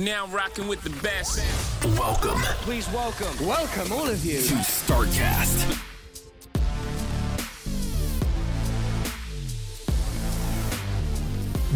Now rocking with the best. Welcome Please welcome, welcome all of you. to StarCast.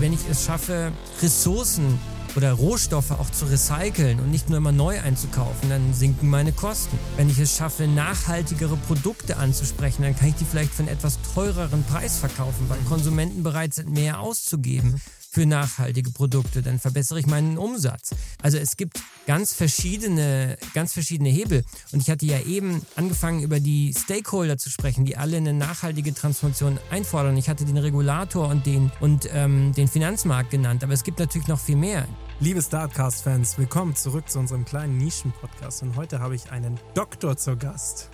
wenn ich es schaffe, Ressourcen oder Rohstoffe auch zu recyceln und nicht nur immer neu einzukaufen, dann sinken meine Kosten. Wenn ich es schaffe, nachhaltigere Produkte anzusprechen, dann kann ich die vielleicht für einen etwas teureren Preis verkaufen, weil Konsumenten bereit sind, mehr auszugeben für nachhaltige Produkte, dann verbessere ich meinen Umsatz. Also es gibt ganz verschiedene, ganz verschiedene Hebel. Und ich hatte ja eben angefangen, über die Stakeholder zu sprechen, die alle eine nachhaltige Transformation einfordern. Ich hatte den Regulator und den, und, ähm, den Finanzmarkt genannt, aber es gibt natürlich noch viel mehr. Liebe Startcast-Fans, willkommen zurück zu unserem kleinen Nischen-Podcast. Und heute habe ich einen Doktor zur Gast.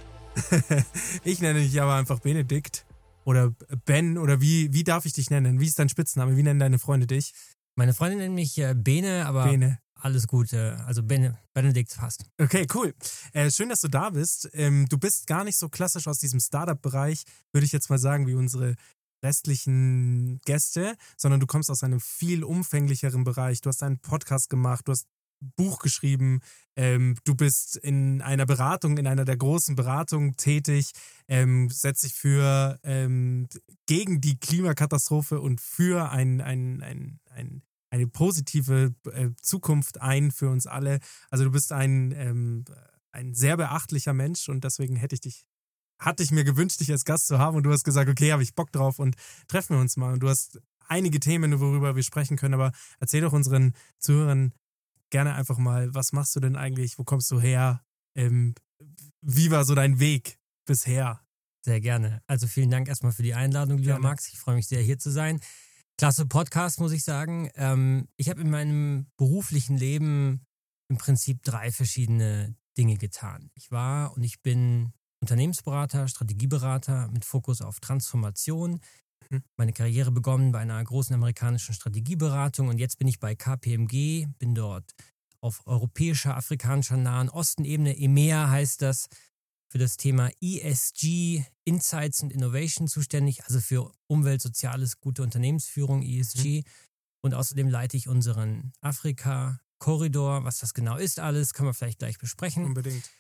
ich nenne dich aber einfach Benedikt oder Ben oder wie, wie darf ich dich nennen? Wie ist dein Spitzname? Wie nennen deine Freunde dich? Meine Freundin nennt mich äh, Bene, aber Bene. alles Gute. Also Bene, Benedikt passt. Okay, cool. Äh, schön, dass du da bist. Ähm, du bist gar nicht so klassisch aus diesem Startup-Bereich, würde ich jetzt mal sagen, wie unsere restlichen Gäste, sondern du kommst aus einem viel umfänglicheren Bereich. Du hast einen Podcast gemacht, du hast Buch geschrieben, ähm, du bist in einer Beratung, in einer der großen Beratungen tätig, ähm, setzt dich für ähm, gegen die Klimakatastrophe und für ein, ein, ein, ein, eine positive äh, Zukunft ein für uns alle. Also du bist ein, ähm, ein sehr beachtlicher Mensch und deswegen hätte ich dich hatte ich mir gewünscht, dich als Gast zu haben und du hast gesagt, okay, habe ich Bock drauf und treffen wir uns mal. Und du hast einige Themen, worüber wir sprechen können, aber erzähl doch unseren Zuhörern gerne einfach mal, was machst du denn eigentlich, wo kommst du her, ähm, wie war so dein Weg bisher? Sehr gerne. Also vielen Dank erstmal für die Einladung, lieber Gerne. Max. Ich freue mich sehr, hier zu sein. Klasse Podcast, muss ich sagen. Ähm, ich habe in meinem beruflichen Leben im Prinzip drei verschiedene Dinge getan. Ich war und ich bin Unternehmensberater, Strategieberater mit Fokus auf Transformation. Mhm. Meine Karriere begonnen bei einer großen amerikanischen Strategieberatung und jetzt bin ich bei KPMG, bin dort auf europäischer, afrikanischer, Nahen Osten-Ebene. EMEA heißt das, für das Thema ESG, Insights and Innovation zuständig, also für Umwelt, Soziales, gute Unternehmensführung, ESG. Und außerdem leite ich unseren Afrika-Korridor. Was das genau ist, alles können wir vielleicht gleich besprechen. Unbedingt.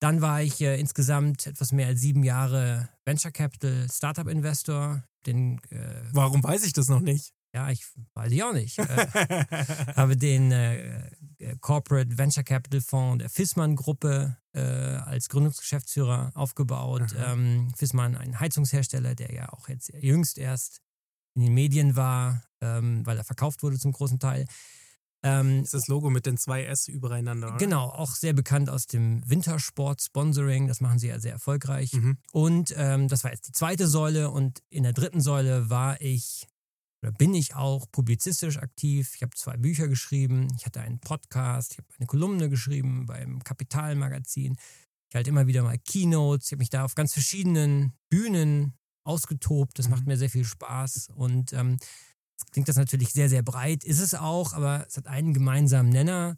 Dann war ich äh, insgesamt etwas mehr als sieben Jahre Venture Capital Startup Investor. Den, äh, Warum weiß ich das noch nicht? ja, ich weiß ich auch nicht. Äh, habe den äh, äh, Corporate Venture Capital Fonds der Fissmann Gruppe äh, als Gründungsgeschäftsführer aufgebaut. Ähm, Fissmann, ein Heizungshersteller, der ja auch jetzt jüngst erst in den Medien war, ähm, weil er verkauft wurde zum großen Teil. Ähm, Das ist das Logo mit den zwei S übereinander. Oder? Genau, auch sehr bekannt aus dem Wintersport-Sponsoring. Das machen sie ja sehr erfolgreich. Mhm. Und ähm, das war jetzt die zweite Säule. Und in der dritten Säule war ich oder bin ich auch publizistisch aktiv. Ich habe zwei Bücher geschrieben. Ich hatte einen Podcast. Ich habe eine Kolumne geschrieben beim Kapitalmagazin. Ich halte immer wieder mal Keynotes. Ich habe mich da auf ganz verschiedenen Bühnen ausgetobt. Das Mhm. macht mir sehr viel Spaß. Und ähm, jetzt klingt das natürlich sehr, sehr breit. Ist es auch, aber es hat einen gemeinsamen Nenner.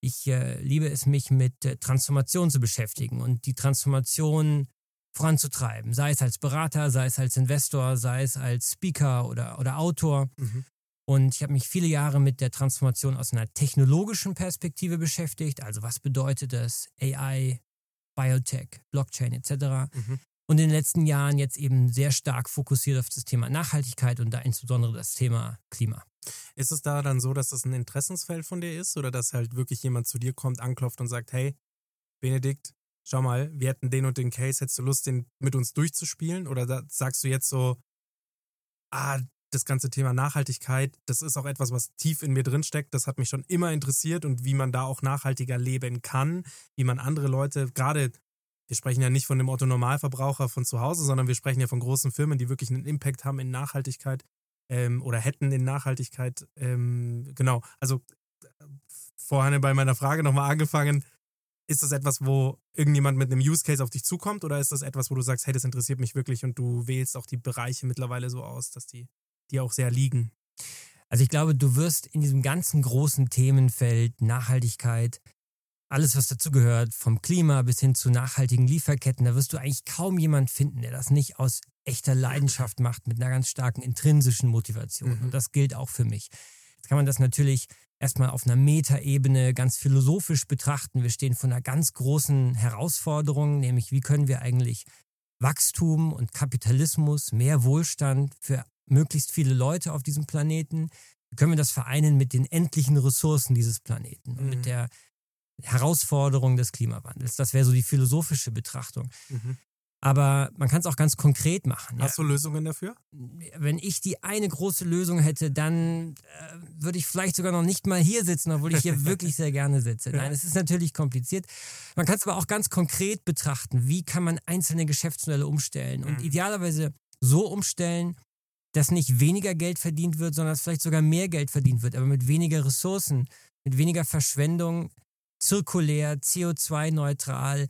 Ich äh, liebe es, mich mit äh, Transformation zu beschäftigen und die Transformation voranzutreiben. Sei es als Berater, sei es als Investor, sei es als Speaker oder, oder Autor. Mhm. Und ich habe mich viele Jahre mit der Transformation aus einer technologischen Perspektive beschäftigt. Also was bedeutet das? AI, Biotech, Blockchain etc. Mhm. Und in den letzten Jahren jetzt eben sehr stark fokussiert auf das Thema Nachhaltigkeit und da insbesondere das Thema Klima. Ist es da dann so, dass das ein Interessensfeld von dir ist oder dass halt wirklich jemand zu dir kommt, anklopft und sagt, hey, Benedikt, schau mal, wir hätten den und den Case, hättest du Lust, den mit uns durchzuspielen? Oder sagst du jetzt so, ah, das ganze Thema Nachhaltigkeit, das ist auch etwas, was tief in mir drin steckt. Das hat mich schon immer interessiert und wie man da auch nachhaltiger leben kann, wie man andere Leute, gerade, wir sprechen ja nicht von dem Otto Normalverbraucher von zu Hause, sondern wir sprechen ja von großen Firmen, die wirklich einen Impact haben in Nachhaltigkeit. ähm, oder hätten in Nachhaltigkeit. Ähm, genau, also vorhin bei meiner Frage nochmal angefangen. Ist das etwas, wo irgendjemand mit einem Use Case auf dich zukommt oder ist das etwas, wo du sagst, hey, das interessiert mich wirklich und du wählst auch die Bereiche mittlerweile so aus, dass die dir auch sehr liegen? Also ich glaube, du wirst in diesem ganzen großen Themenfeld Nachhaltigkeit, alles was dazugehört, vom Klima bis hin zu nachhaltigen Lieferketten, da wirst du eigentlich kaum jemand finden, der das nicht aus echter Leidenschaft macht, mit einer ganz starken intrinsischen Motivation. Mhm. Und das gilt auch für mich. Jetzt kann man das natürlich erstmal auf einer Metaebene ganz philosophisch betrachten. Wir stehen vor einer ganz großen Herausforderung, nämlich wie können wir eigentlich Wachstum und Kapitalismus, mehr Wohlstand für möglichst viele Leute auf diesem Planeten, wie können wir das vereinen mit den endlichen Ressourcen dieses Planeten und mit mhm. der Herausforderung des Klimawandels. Das wäre so die philosophische Betrachtung. Mhm. Aber man kann es auch ganz konkret machen. Hast ja. du Lösungen dafür? Wenn ich die eine große Lösung hätte, dann äh, würde ich vielleicht sogar noch nicht mal hier sitzen, obwohl ich hier wirklich sehr gerne sitze. Nein, es ist natürlich kompliziert. Man kann es aber auch ganz konkret betrachten. Wie kann man einzelne Geschäftsmodelle umstellen und mhm. idealerweise so umstellen, dass nicht weniger Geld verdient wird, sondern dass vielleicht sogar mehr Geld verdient wird, aber mit weniger Ressourcen, mit weniger Verschwendung, zirkulär, CO2-neutral,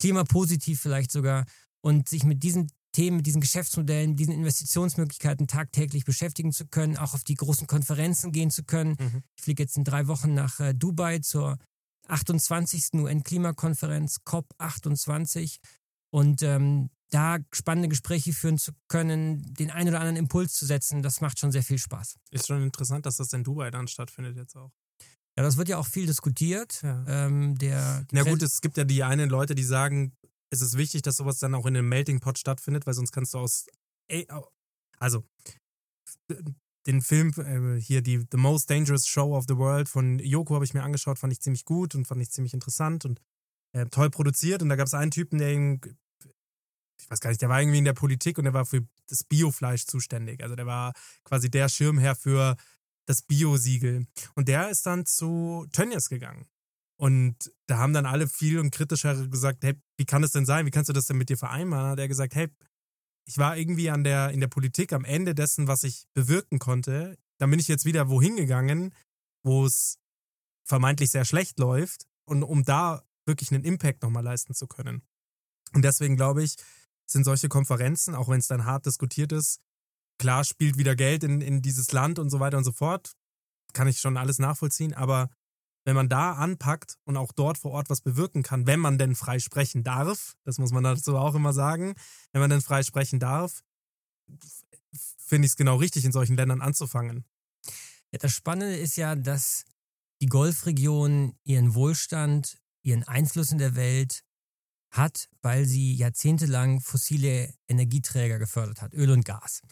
klimapositiv vielleicht sogar und sich mit diesen Themen, mit diesen Geschäftsmodellen, diesen Investitionsmöglichkeiten tagtäglich beschäftigen zu können, auch auf die großen Konferenzen gehen zu können. Mhm. Ich fliege jetzt in drei Wochen nach äh, Dubai zur 28. UN-Klimakonferenz COP28 und ähm, da spannende Gespräche führen zu können, den einen oder anderen Impuls zu setzen, das macht schon sehr viel Spaß. Ist schon interessant, dass das in Dubai dann stattfindet jetzt auch. Ja, das wird ja auch viel diskutiert. Ja, ähm, der, Na gut, es gibt ja die einen Leute, die sagen, es ist wichtig, dass sowas dann auch in einem Melting Pot stattfindet, weil sonst kannst du aus. Also, den Film äh, hier, die The Most Dangerous Show of the World von Yoko habe ich mir angeschaut, fand ich ziemlich gut und fand ich ziemlich interessant und äh, toll produziert. Und da gab es einen Typen, der ihn, ich weiß gar nicht, der war irgendwie in der Politik und der war für das Biofleisch zuständig. Also der war quasi der Schirmherr für das Bio-Siegel. Und der ist dann zu Tönnies gegangen. Und da haben dann alle viel und kritischer gesagt, hey, wie kann das denn sein? Wie kannst du das denn mit dir vereinbaren? Hat er gesagt, hey, ich war irgendwie an der, in der Politik am Ende dessen, was ich bewirken konnte. Dann bin ich jetzt wieder wohin gegangen, wo es vermeintlich sehr schlecht läuft und um da wirklich einen Impact nochmal leisten zu können. Und deswegen glaube ich, sind solche Konferenzen, auch wenn es dann hart diskutiert ist, Klar spielt wieder Geld in, in dieses Land und so weiter und so fort. Kann ich schon alles nachvollziehen. Aber wenn man da anpackt und auch dort vor Ort was bewirken kann, wenn man denn frei sprechen darf, das muss man dazu auch immer sagen, wenn man denn frei sprechen darf, finde ich es genau richtig, in solchen Ländern anzufangen. Ja, das Spannende ist ja, dass die Golfregion ihren Wohlstand, ihren Einfluss in der Welt hat, weil sie jahrzehntelang fossile Energieträger gefördert hat, Öl und Gas.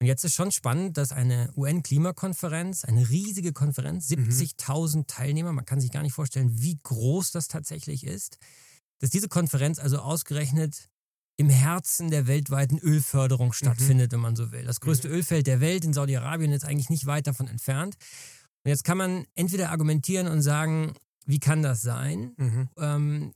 Und jetzt ist schon spannend, dass eine UN-Klimakonferenz, eine riesige Konferenz, 70.000 mhm. Teilnehmer, man kann sich gar nicht vorstellen, wie groß das tatsächlich ist, dass diese Konferenz also ausgerechnet im Herzen der weltweiten Ölförderung mhm. stattfindet, mhm. wenn man so will. Das größte mhm. Ölfeld der Welt in Saudi-Arabien ist eigentlich nicht weit davon entfernt. Und jetzt kann man entweder argumentieren und sagen, wie kann das sein? Mhm. Ähm,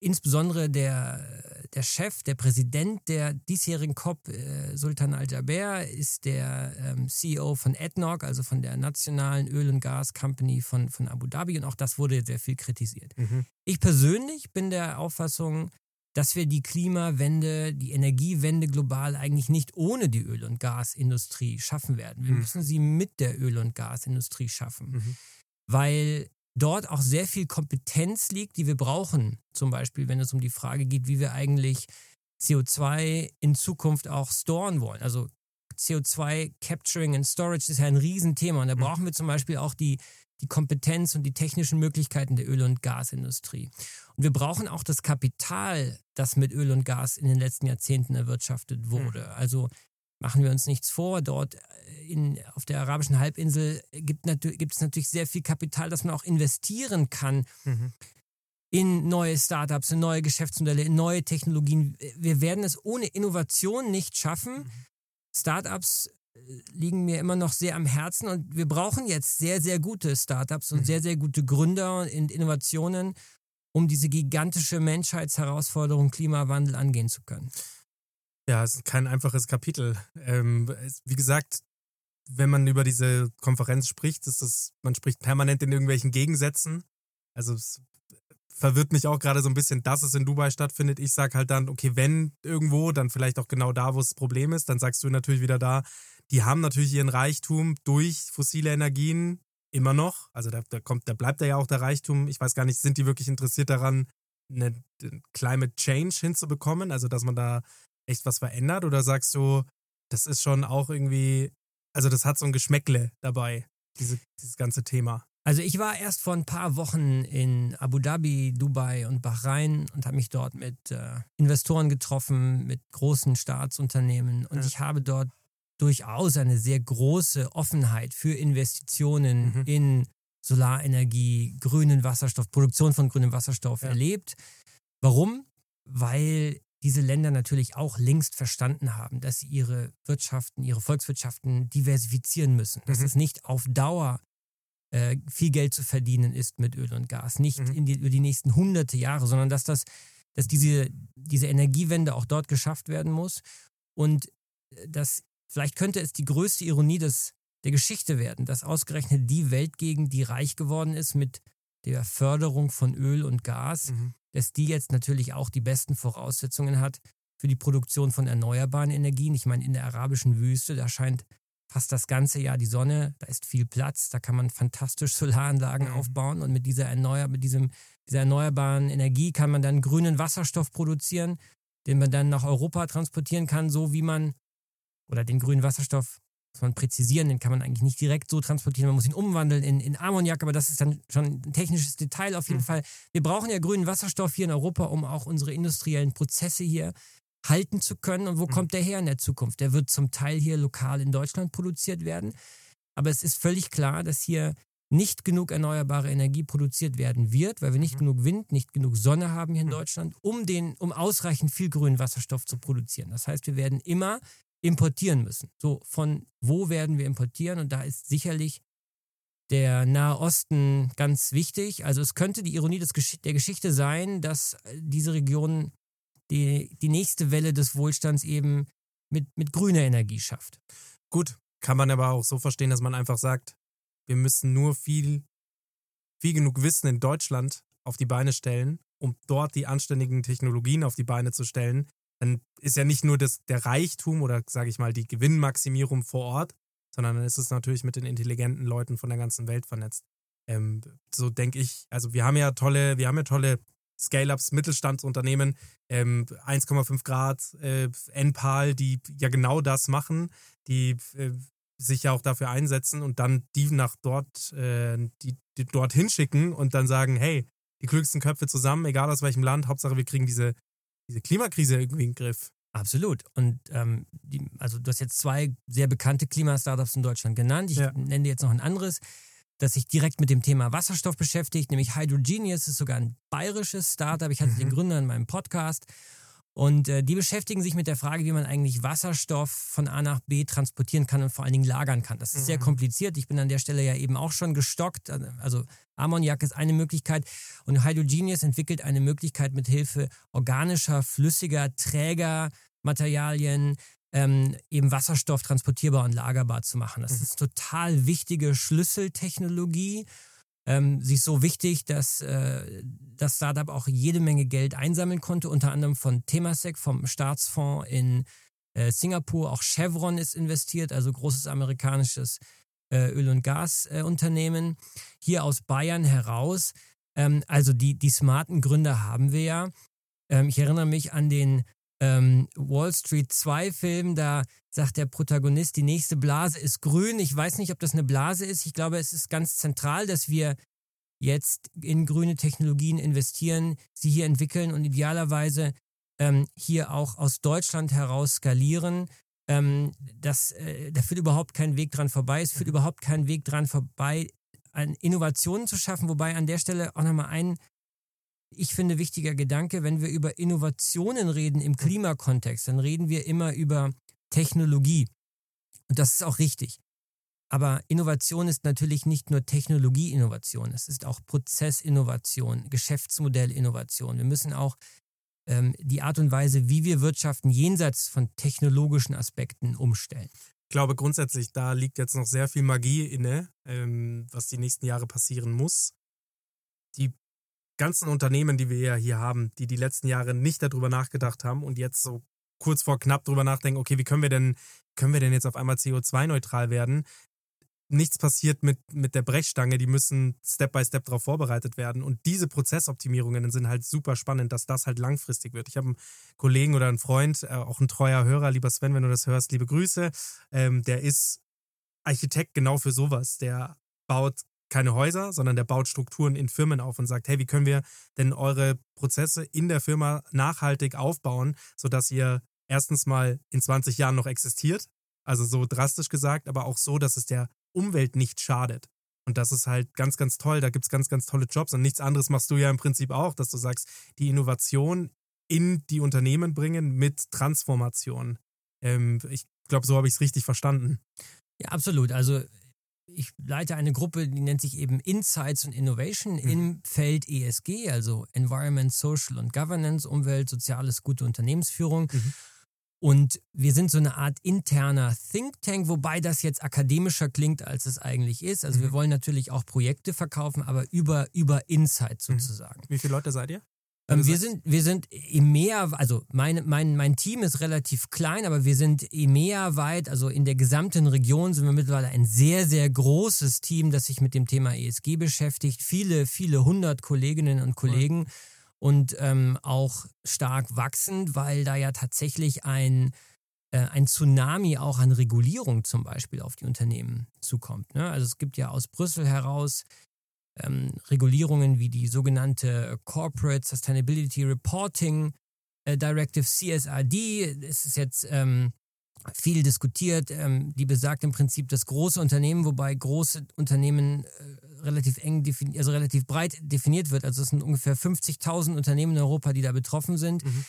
insbesondere der der Chef, der Präsident der diesjährigen COP, äh, Sultan Al-Jaber, ist der ähm, CEO von ADNOC, also von der nationalen Öl- und Gas-Company von, von Abu Dhabi. Und auch das wurde sehr viel kritisiert. Mhm. Ich persönlich bin der Auffassung, dass wir die Klimawende, die Energiewende global eigentlich nicht ohne die Öl- und Gasindustrie schaffen werden. Wir mhm. müssen sie mit der Öl- und Gasindustrie schaffen. Mhm. Weil dort auch sehr viel Kompetenz liegt, die wir brauchen. Zum Beispiel, wenn es um die Frage geht, wie wir eigentlich CO2 in Zukunft auch storen wollen. Also CO2 Capturing and Storage ist ja ein Riesenthema und da mhm. brauchen wir zum Beispiel auch die, die Kompetenz und die technischen Möglichkeiten der Öl- und Gasindustrie. Und wir brauchen auch das Kapital, das mit Öl und Gas in den letzten Jahrzehnten erwirtschaftet wurde. Also machen wir uns nichts vor, dort äh, in, auf der arabischen Halbinsel gibt, gibt es natürlich sehr viel Kapital, das man auch investieren kann. Mhm. In neue Startups, in neue Geschäftsmodelle, in neue Technologien. Wir werden es ohne Innovation nicht schaffen. Mhm. Startups äh, liegen mir immer noch sehr am Herzen und wir brauchen jetzt sehr, sehr gute Startups und mhm. sehr, sehr gute Gründer und Innovationen, um diese gigantische Menschheitsherausforderung Klimawandel angehen zu können. Ja, es ist kein einfaches Kapitel. Ähm, wie gesagt, wenn man über diese Konferenz spricht, ist das, man spricht permanent in irgendwelchen Gegensätzen. Also es verwirrt mich auch gerade so ein bisschen, dass es in Dubai stattfindet. Ich sage halt dann, okay, wenn irgendwo, dann vielleicht auch genau da, wo das Problem ist. Dann sagst du natürlich wieder da, die haben natürlich ihren Reichtum durch fossile Energien immer noch. Also da, da kommt, da bleibt ja auch der Reichtum. Ich weiß gar nicht, sind die wirklich interessiert daran, eine Climate Change hinzubekommen? Also dass man da echt was verändert? Oder sagst du, das ist schon auch irgendwie, also das hat so ein Geschmäckle dabei, diese, dieses ganze Thema? Also ich war erst vor ein paar Wochen in Abu Dhabi, Dubai und Bahrain und habe mich dort mit äh, Investoren getroffen, mit großen Staatsunternehmen und ja. ich habe dort durchaus eine sehr große Offenheit für Investitionen mhm. in Solarenergie, grünen Wasserstoff, Produktion von grünem Wasserstoff ja. erlebt. Warum? Weil diese Länder natürlich auch längst verstanden haben, dass sie ihre Wirtschaften, ihre Volkswirtschaften diversifizieren müssen. Dass mhm. es nicht auf Dauer äh, viel Geld zu verdienen ist mit Öl und Gas. Nicht mhm. in die, über die nächsten hunderte Jahre, sondern dass das, dass diese, diese Energiewende auch dort geschafft werden muss. Und äh, dass vielleicht könnte es die größte Ironie des, der Geschichte werden, dass ausgerechnet die Weltgegend, die reich geworden ist mit der Förderung von Öl und Gas, mhm. Dass die jetzt natürlich auch die besten Voraussetzungen hat für die Produktion von erneuerbaren Energien. Ich meine, in der arabischen Wüste, da scheint fast das ganze Jahr die Sonne, da ist viel Platz, da kann man fantastisch Solaranlagen mhm. aufbauen und mit dieser, erneuer, mit diesem, dieser erneuerbaren Energie kann man dann grünen Wasserstoff produzieren, den man dann nach Europa transportieren kann, so wie man, oder den grünen Wasserstoff, muss man präzisieren, den kann man eigentlich nicht direkt so transportieren, man muss ihn umwandeln in, in Ammoniak, aber das ist dann schon ein technisches Detail auf jeden mhm. Fall. Wir brauchen ja grünen Wasserstoff hier in Europa, um auch unsere industriellen Prozesse hier halten zu können. Und wo mhm. kommt der her in der Zukunft? Der wird zum Teil hier lokal in Deutschland produziert werden. Aber es ist völlig klar, dass hier nicht genug erneuerbare Energie produziert werden wird, weil wir nicht mhm. genug Wind, nicht genug Sonne haben hier in mhm. Deutschland, um, den, um ausreichend viel grünen Wasserstoff zu produzieren. Das heißt, wir werden immer importieren müssen. So, von wo werden wir importieren? Und da ist sicherlich der Nahe Osten ganz wichtig. Also es könnte die Ironie des, der Geschichte sein, dass äh, diese Region die, die nächste Welle des Wohlstands eben mit, mit grüner Energie schafft. Gut, kann man aber auch so verstehen, dass man einfach sagt, wir müssen nur viel, viel genug Wissen in Deutschland auf die Beine stellen, um dort die anständigen Technologien auf die Beine zu stellen. Dann ist ja nicht nur das, der Reichtum oder sage ich mal die Gewinnmaximierung vor Ort, sondern dann ist es natürlich mit den intelligenten Leuten von der ganzen Welt vernetzt. Ähm, so denke ich. Also wir haben ja tolle, wir haben ja tolle Scale-Ups, Mittelstandsunternehmen, ähm, 1,5 Grad, äh, NPAL, die ja genau das machen, die äh, sich ja auch dafür einsetzen und dann die nach dort, äh, die, die dorthin schicken und dann sagen, hey, die klügsten Köpfe zusammen, egal aus welchem Land, Hauptsache wir kriegen diese, diese Klimakrise irgendwie in den Griff. Absolut. Und ähm, die, also du hast jetzt zwei sehr bekannte Klimastartups in Deutschland genannt. Ich ja. nenne jetzt noch ein anderes das sich direkt mit dem Thema Wasserstoff beschäftigt, nämlich Hydrogenius ist sogar ein bayerisches Startup. Ich hatte mhm. den Gründer in meinem Podcast. Und äh, die beschäftigen sich mit der Frage, wie man eigentlich Wasserstoff von A nach B transportieren kann und vor allen Dingen lagern kann. Das ist mhm. sehr kompliziert. Ich bin an der Stelle ja eben auch schon gestockt. Also Ammoniak ist eine Möglichkeit und Hydrogenius entwickelt eine Möglichkeit mit Hilfe organischer, flüssiger, träger Materialien ähm, eben Wasserstoff transportierbar und lagerbar zu machen. Das mhm. ist total wichtige Schlüsseltechnologie. Ähm, sie ist so wichtig, dass äh, das Startup auch jede Menge Geld einsammeln konnte, unter anderem von Temasek, vom Staatsfonds in äh, Singapur. Auch Chevron ist investiert, also großes amerikanisches äh, Öl- und Gasunternehmen. Hier aus Bayern heraus. Ähm, also die, die smarten Gründer haben wir ja. Ähm, ich erinnere mich an den ähm, Wall Street 2 Film, da sagt der Protagonist, die nächste Blase ist grün. Ich weiß nicht, ob das eine Blase ist. Ich glaube, es ist ganz zentral, dass wir jetzt in grüne Technologien investieren, sie hier entwickeln und idealerweise ähm, hier auch aus Deutschland heraus skalieren. Ähm, das, äh, da führt überhaupt kein Weg dran vorbei. Es führt überhaupt kein Weg dran vorbei, an Innovationen zu schaffen. Wobei an der Stelle auch nochmal ein ich finde, wichtiger Gedanke, wenn wir über Innovationen reden im Klimakontext, dann reden wir immer über Technologie. Und das ist auch richtig. Aber Innovation ist natürlich nicht nur Technologieinnovation, es ist auch Prozessinnovation, Geschäftsmodellinnovation. Wir müssen auch ähm, die Art und Weise, wie wir wirtschaften, jenseits von technologischen Aspekten umstellen. Ich glaube grundsätzlich, da liegt jetzt noch sehr viel Magie inne, ähm, was die nächsten Jahre passieren muss. Die ganzen Unternehmen, die wir ja hier haben, die die letzten Jahre nicht darüber nachgedacht haben und jetzt so kurz vor knapp darüber nachdenken, okay, wie können wir denn, können wir denn jetzt auf einmal CO2-neutral werden? Nichts passiert mit, mit der Brechstange, die müssen Step by Step darauf vorbereitet werden. Und diese Prozessoptimierungen sind halt super spannend, dass das halt langfristig wird. Ich habe einen Kollegen oder einen Freund, äh, auch ein treuer Hörer, lieber Sven, wenn du das hörst, liebe Grüße. Ähm, der ist Architekt genau für sowas. Der baut keine Häuser, sondern der baut Strukturen in Firmen auf und sagt, hey, wie können wir denn eure Prozesse in der Firma nachhaltig aufbauen, sodass ihr erstens mal in 20 Jahren noch existiert, also so drastisch gesagt, aber auch so, dass es der Umwelt nicht schadet. Und das ist halt ganz, ganz toll. Da gibt es ganz, ganz tolle Jobs und nichts anderes machst du ja im Prinzip auch, dass du sagst, die Innovation in die Unternehmen bringen mit Transformation. Ähm, ich glaube, so habe ich es richtig verstanden. Ja, absolut. Also ich leite eine Gruppe, die nennt sich eben Insights und Innovation mhm. im Feld ESG, also Environment, Social und Governance, Umwelt, Soziales, gute Unternehmensführung. Mhm. Und wir sind so eine Art interner Think Tank, wobei das jetzt akademischer klingt, als es eigentlich ist. Also mhm. wir wollen natürlich auch Projekte verkaufen, aber über, über Insight mhm. sozusagen. Wie viele Leute seid ihr? Ähm, wir, sind, wir sind EMEA, also mein, mein, mein Team ist relativ klein, aber wir sind EMEA weit, also in der gesamten Region sind wir mittlerweile ein sehr, sehr großes Team, das sich mit dem Thema ESG beschäftigt. Viele, viele hundert Kolleginnen und Kollegen. Ja und ähm, auch stark wachsend, weil da ja tatsächlich ein, äh, ein Tsunami auch an Regulierung zum Beispiel auf die Unternehmen zukommt. Ne? Also es gibt ja aus Brüssel heraus ähm, Regulierungen wie die sogenannte Corporate Sustainability Reporting äh, Directive CSRD. Es ist jetzt ähm, viel diskutiert. Ähm, die besagt im Prinzip, dass große Unternehmen, wobei große Unternehmen äh, relativ eng, also relativ breit definiert wird, also es sind ungefähr 50.000 Unternehmen in Europa, die da betroffen sind, mhm.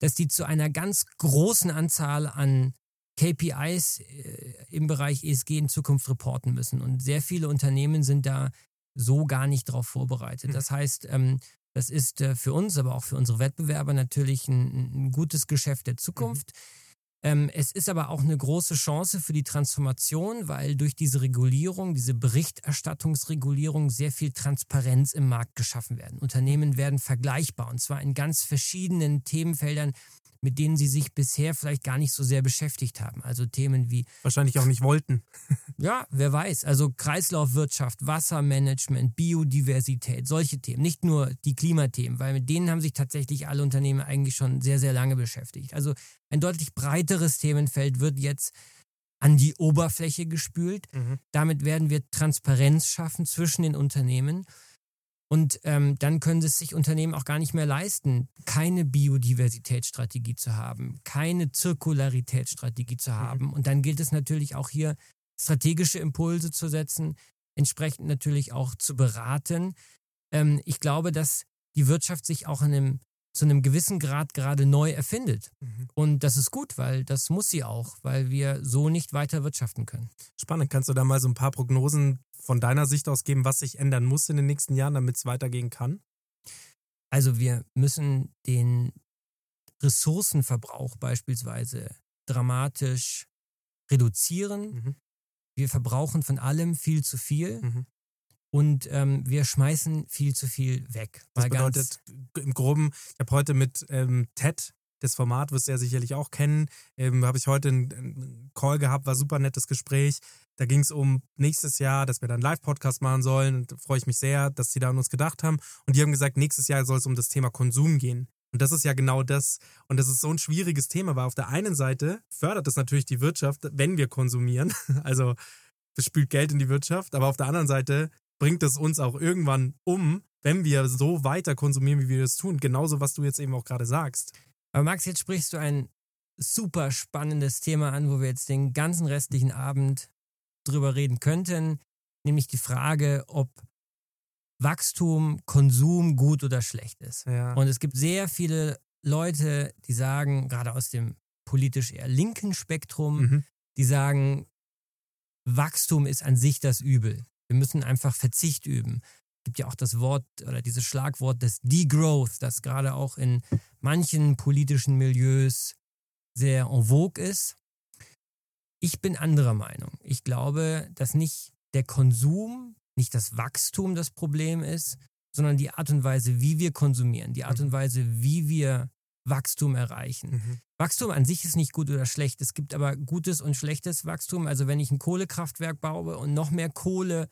dass die zu einer ganz großen Anzahl an KPIs äh, im Bereich ESG in Zukunft reporten müssen. Und sehr viele Unternehmen sind da so gar nicht darauf vorbereitet. Mhm. Das heißt, ähm, das ist äh, für uns, aber auch für unsere Wettbewerber natürlich ein, ein gutes Geschäft der Zukunft. Mhm. Ähm, es ist aber auch eine große Chance für die Transformation, weil durch diese Regulierung, diese Berichterstattungsregulierung sehr viel Transparenz im Markt geschaffen werden. Unternehmen werden vergleichbar und zwar in ganz verschiedenen Themenfeldern, mit denen sie sich bisher vielleicht gar nicht so sehr beschäftigt haben. Also Themen wie. Wahrscheinlich auch nicht wollten. ja, wer weiß. Also Kreislaufwirtschaft, Wassermanagement, Biodiversität, solche Themen. Nicht nur die Klimathemen, weil mit denen haben sich tatsächlich alle Unternehmen eigentlich schon sehr, sehr lange beschäftigt. Also ein deutlich breiteres Themenfeld wird jetzt an die Oberfläche gespült. Mhm. Damit werden wir Transparenz schaffen zwischen den Unternehmen. Und ähm, dann können es sich Unternehmen auch gar nicht mehr leisten, keine Biodiversitätsstrategie zu haben, keine Zirkularitätsstrategie zu mhm. haben. Mhm. Und dann gilt es natürlich auch hier, strategische Impulse zu setzen, entsprechend natürlich auch zu beraten. Ähm, ich glaube, dass die Wirtschaft sich auch einem, zu einem gewissen Grad gerade neu erfindet. Mhm. Und das ist gut, weil das muss sie auch, weil wir so nicht weiter wirtschaften können. Spannend. Kannst du da mal so ein paar Prognosen von deiner Sicht aus geben, was sich ändern muss in den nächsten Jahren, damit es weitergehen kann? Also wir müssen den Ressourcenverbrauch beispielsweise dramatisch reduzieren. Mhm. Wir verbrauchen von allem viel zu viel. Mhm. Und ähm, wir schmeißen viel zu viel weg. Das bedeutet im Groben, ich habe heute mit ähm, Ted das Format wirst du ja sicherlich auch kennen. Ähm, Habe ich heute einen, Call gehabt, war super nettes Gespräch. Da ging es um nächstes Jahr, dass wir dann Live-Podcast machen sollen. Und freue ich mich sehr, dass sie da an uns gedacht haben. Und die haben gesagt, nächstes Jahr soll es um das Thema Konsum gehen. Und das ist ja genau das. Und das ist so ein schwieriges Thema, weil auf der einen Seite fördert es natürlich die Wirtschaft, wenn wir konsumieren. Also es spült Geld in die Wirtschaft. Aber auf der anderen Seite bringt es uns auch irgendwann um, wenn wir so weiter konsumieren, wie wir das tun. Genauso, was du jetzt eben auch gerade sagst. Aber Max, jetzt sprichst du ein super spannendes Thema an, wo wir jetzt den ganzen restlichen Abend drüber reden könnten, nämlich die Frage, ob Wachstum, Konsum gut oder schlecht ist. Ja. Und es gibt sehr viele Leute, die sagen, gerade aus dem politisch eher linken Spektrum, mhm. die sagen, Wachstum ist an sich das Übel. Wir müssen einfach Verzicht üben gibt ja auch das Wort oder dieses Schlagwort des Degrowth, das gerade auch in manchen politischen Milieus sehr en vogue ist. Ich bin anderer Meinung. Ich glaube, dass nicht der Konsum, nicht das Wachstum das Problem ist, sondern die Art und Weise, wie wir konsumieren, die Art und Weise, wie wir Wachstum erreichen. Mhm. Wachstum an sich ist nicht gut oder schlecht. Es gibt aber gutes und schlechtes Wachstum. Also wenn ich ein Kohlekraftwerk baue und noch mehr Kohle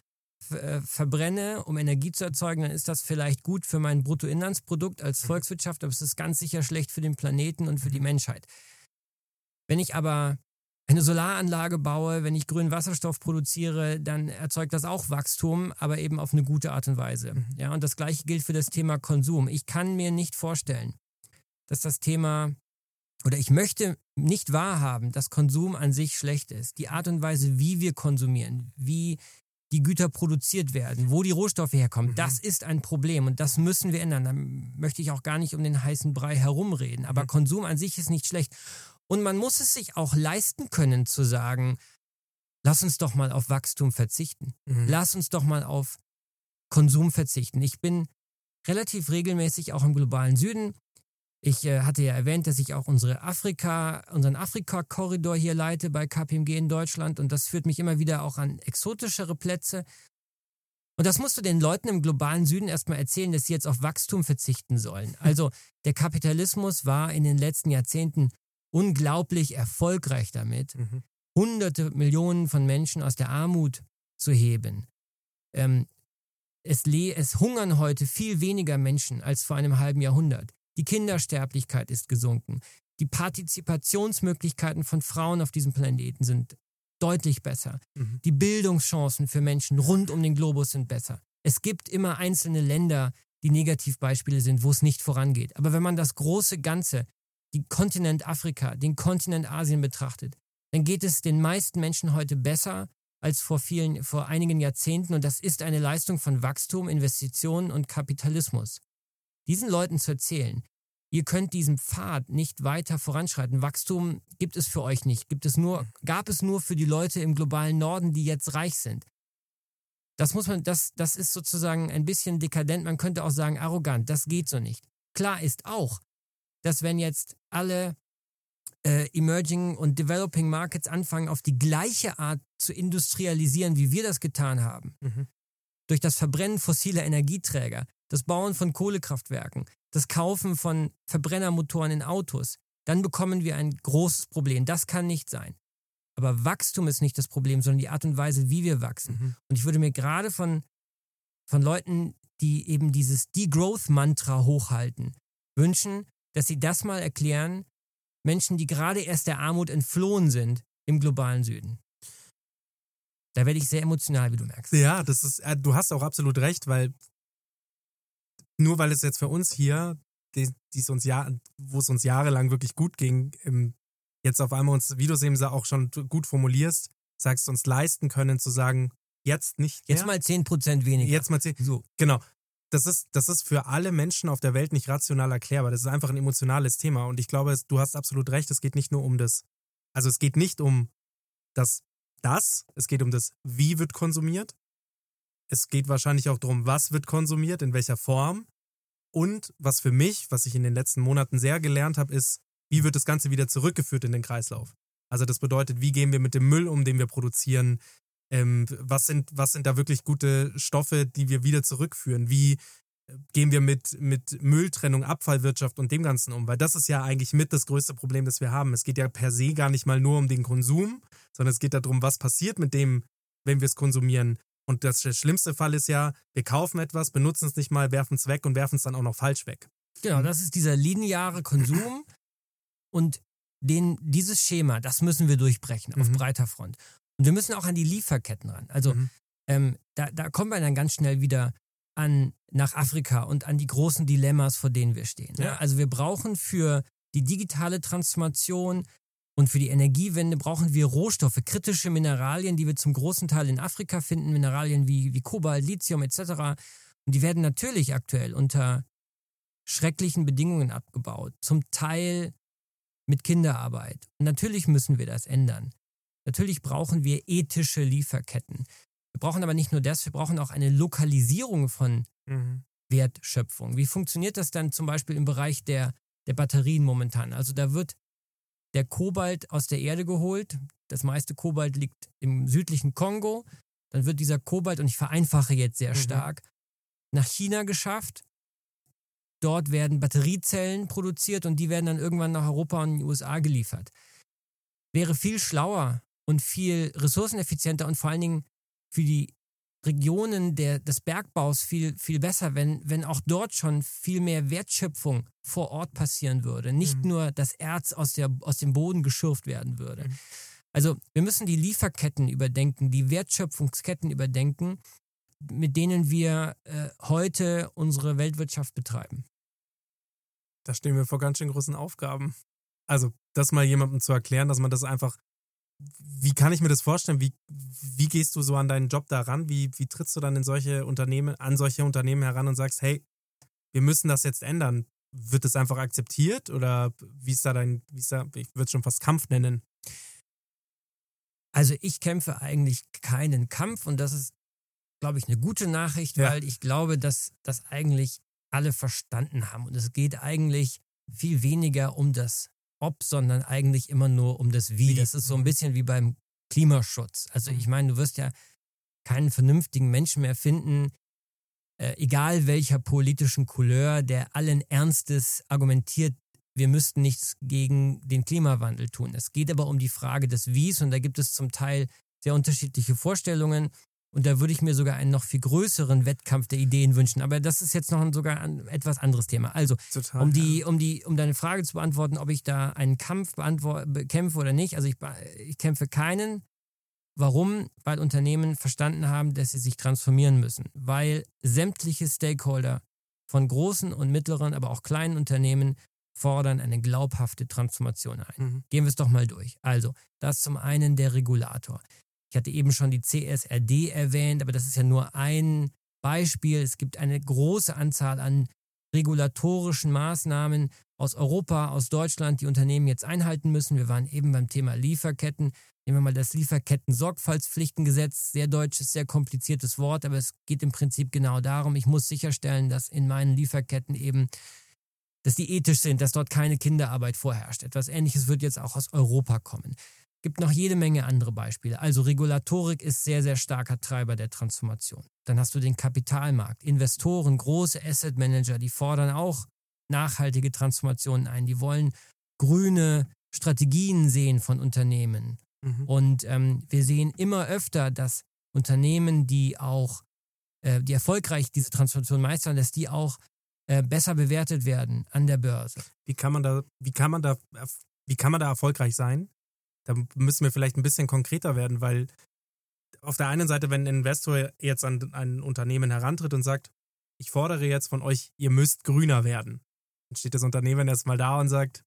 verbrenne, um Energie zu erzeugen, dann ist das vielleicht gut für mein Bruttoinlandsprodukt als Volkswirtschaft, aber es ist ganz sicher schlecht für den Planeten und für die Menschheit. Wenn ich aber eine Solaranlage baue, wenn ich grünen Wasserstoff produziere, dann erzeugt das auch Wachstum, aber eben auf eine gute Art und Weise. Ja, und das gleiche gilt für das Thema Konsum. Ich kann mir nicht vorstellen, dass das Thema oder ich möchte nicht wahrhaben, dass Konsum an sich schlecht ist. Die Art und Weise, wie wir konsumieren, wie die Güter produziert werden, wo die Rohstoffe herkommen, das ist ein Problem und das müssen wir ändern. Da möchte ich auch gar nicht um den heißen Brei herumreden. Aber Konsum an sich ist nicht schlecht. Und man muss es sich auch leisten können zu sagen, lass uns doch mal auf Wachstum verzichten. Mhm. Lass uns doch mal auf Konsum verzichten. Ich bin relativ regelmäßig auch im globalen Süden. Ich äh, hatte ja erwähnt, dass ich auch unsere Afrika, unseren Afrika-Korridor hier leite bei KPMG in Deutschland und das führt mich immer wieder auch an exotischere Plätze. Und das musst du den Leuten im globalen Süden erstmal erzählen, dass sie jetzt auf Wachstum verzichten sollen. Also der Kapitalismus war in den letzten Jahrzehnten unglaublich erfolgreich damit, Mhm. hunderte Millionen von Menschen aus der Armut zu heben. Ähm, es, es hungern heute viel weniger Menschen als vor einem halben Jahrhundert. Die Kindersterblichkeit ist gesunken. Die Partizipationsmöglichkeiten von Frauen auf diesem Planeten sind deutlich besser. Mhm. Die Bildungschancen für Menschen rund um den Globus sind besser. Es gibt immer einzelne Länder, die Negativbeispiele sind, wo es nicht vorangeht. Aber wenn man das große Ganze, die Kontinent Afrika, den Kontinent Asien betrachtet, dann geht es den meisten Menschen heute besser als vor vielen, vor einigen Jahrzehnten und das ist eine Leistung von Wachstum, Investitionen und Kapitalismus. Diesen Leuten zu erzählen, ihr könnt diesen Pfad nicht weiter voranschreiten. Wachstum gibt es für euch nicht, gibt es nur, gab es nur für die Leute im globalen Norden, die jetzt reich sind. Das muss man, das, das ist sozusagen ein bisschen dekadent, man könnte auch sagen arrogant, das geht so nicht. Klar ist auch, dass wenn jetzt alle äh, Emerging und Developing Markets anfangen, auf die gleiche Art zu industrialisieren, wie wir das getan haben, Mhm. Durch das Verbrennen fossiler Energieträger, das Bauen von Kohlekraftwerken, das Kaufen von Verbrennermotoren in Autos, dann bekommen wir ein großes Problem. Das kann nicht sein. Aber Wachstum ist nicht das Problem, sondern die Art und Weise, wie wir wachsen. Mhm. Und ich würde mir gerade von, von Leuten, die eben dieses Degrowth-Mantra hochhalten, wünschen, dass sie das mal erklären, Menschen, die gerade erst der Armut entflohen sind im globalen Süden. Da werde ich sehr emotional, wie du merkst. Ja, das ist, äh, du hast auch absolut recht, weil nur weil es jetzt für uns hier, die, die es uns Jahr, wo es uns jahrelang wirklich gut ging, ähm, jetzt auf einmal uns, wie du es eben auch schon gut formulierst, sagst uns leisten können zu sagen, jetzt nicht mehr. Jetzt mal 10% weniger. Jetzt mal zehn. So. Genau. Das ist, das ist für alle Menschen auf der Welt nicht rational erklärbar. Das ist einfach ein emotionales Thema. Und ich glaube, du hast absolut recht. Es geht nicht nur um das, also es geht nicht um das, das, es geht um das, wie wird konsumiert. Es geht wahrscheinlich auch darum, was wird konsumiert, in welcher Form. Und was für mich, was ich in den letzten Monaten sehr gelernt habe, ist, wie wird das Ganze wieder zurückgeführt in den Kreislauf. Also das bedeutet, wie gehen wir mit dem Müll um, den wir produzieren, ähm, was, sind, was sind da wirklich gute Stoffe, die wir wieder zurückführen? Wie äh, gehen wir mit, mit Mülltrennung, Abfallwirtschaft und dem Ganzen um? Weil das ist ja eigentlich mit das größte Problem, das wir haben. Es geht ja per se gar nicht mal nur um den Konsum, sondern es geht darum, was passiert mit dem, wenn wir es konsumieren. Und das der schlimmste Fall ist ja, wir kaufen etwas, benutzen es nicht mal, werfen es weg und werfen es dann auch noch falsch weg. Genau, das ist dieser lineare Konsum und den, dieses Schema, das müssen wir durchbrechen auf Mhm. breiter Front. Und wir müssen auch an die Lieferketten ran. Also Mhm. ähm, da, da kommen wir dann ganz schnell wieder an nach Afrika und an die großen Dilemmas, vor denen wir stehen. Ne? Ja. Also wir brauchen für die digitale Transformation und für die Energiewende brauchen wir Rohstoffe, kritische Mineralien, die wir zum großen Teil in Afrika finden, Mineralien wie, wie Kobalt, Lithium etc. Und die werden natürlich aktuell unter schrecklichen Bedingungen abgebaut, zum Teil mit Kinderarbeit. Und natürlich müssen wir das ändern. Natürlich brauchen wir ethische Lieferketten. Wir brauchen aber nicht nur das, wir brauchen auch eine Lokalisierung von Wertschöpfung. Wie funktioniert das dann zum Beispiel im Bereich der, der Batterien momentan? Also da wird der Kobalt aus der Erde geholt, das meiste Kobalt liegt im südlichen Kongo. Dann wird dieser Kobalt, und ich vereinfache jetzt sehr Mhm. stark, nach China geschafft. Dort werden Batteriezellen produziert und die werden dann irgendwann nach Europa und die USA geliefert. Wäre viel schlauer und viel ressourceneffizienter und vor allen Dingen für die Regionen der, des Bergbaus viel, viel besser, wenn, wenn auch dort schon viel mehr Wertschöpfung vor Ort passieren würde. Nicht Mhm. nur das Erz aus, der, aus dem Boden geschürft werden würde. Mhm. Also wir müssen die Lieferketten überdenken, die Wertschöpfungsketten überdenken, mit denen wir äh, heute unsere Weltwirtschaft betreiben. Da stehen wir vor ganz schön großen Aufgaben. Also, das mal jemandem zu erklären, dass man das einfach. Wie kann ich mir das vorstellen? Wie, wie gehst du so an deinen Job daran? Wie, wie trittst du dann in solche Unternehmen, an solche Unternehmen heran und sagst, hey, wir müssen das jetzt ändern? Wird es einfach akzeptiert oder wie ist da dein, wie ist da, ich würde es schon fast Kampf nennen? Also ich kämpfe eigentlich keinen Kampf und das ist, glaube ich, eine gute Nachricht, Ja. weil ich glaube, dass das eigentlich alle verstanden haben. Und es geht eigentlich viel weniger um das Ob, sondern eigentlich immer nur um das Wie. Das ist so ein Mhm. bisschen wie beim Klimaschutz. Also ich meine, du wirst ja keinen vernünftigen Menschen mehr finden, äh, egal welcher politischen Couleur, der allen Ernstes argumentiert, wir müssten nichts gegen den Klimawandel tun. Es geht aber um die Frage des Wies und da gibt es zum Teil sehr unterschiedliche Vorstellungen. Und da würde ich mir sogar einen noch viel größeren Wettkampf der Ideen wünschen. Aber das ist jetzt noch ein sogar ein etwas anderes Thema. Also, Total. um die, um die, um deine Frage zu beantworten, ob ich da einen Kampf bekämpfe oder nicht. Also ich, ich kämpfe keinen. Warum? Weil Unternehmen verstanden haben, dass sie sich transformieren müssen. Weil sämtliche Stakeholder von großen und mittleren, aber auch kleinen Unternehmen fordern eine glaubhafte Transformation ein. Mhm. Gehen wir es doch mal durch. Also, das zum einen der Regulator. Ich hatte eben schon die CSRD erwähnt, aber das ist ja nur ein Beispiel. Es gibt eine große Anzahl an regulatorischen Maßnahmen aus Europa, aus Deutschland, die Unternehmen jetzt einhalten müssen. Wir waren eben beim Thema Lieferketten. Nehmen wir mal das Lieferketten-Sorgfaltspflichtengesetz. Sehr deutsches, sehr kompliziertes Wort, aber es geht im Prinzip genau darum, ich muss sicherstellen, dass in meinen Lieferketten eben dass die ethisch sind, dass dort keine Kinderarbeit vorherrscht. Etwas Ähnliches wird jetzt auch aus Europa kommen. Gibt noch jede Menge andere Beispiele. Also Regulatorik ist sehr, sehr starker Treiber der Transformation. Dann hast du den Kapitalmarkt, Investoren, große Asset Manager, die fordern auch nachhaltige Transformationen ein. Die wollen grüne Strategien sehen von Unternehmen. Mhm. Und ähm, wir sehen immer öfter, dass Unternehmen, die auch, äh, die erfolgreich diese Transformation meistern, dass die auch äh, besser bewertet werden an der Börse. Wie kann man da, wie kann man da, wie kann man da erfolgreich sein? Da müssen wir vielleicht ein bisschen konkreter werden, weil auf der einen Seite, wenn ein Investor jetzt an ein Unternehmen herantritt und sagt, ich fordere jetzt von euch, ihr müsst grüner werden, dann steht das Unternehmen erstmal da und sagt,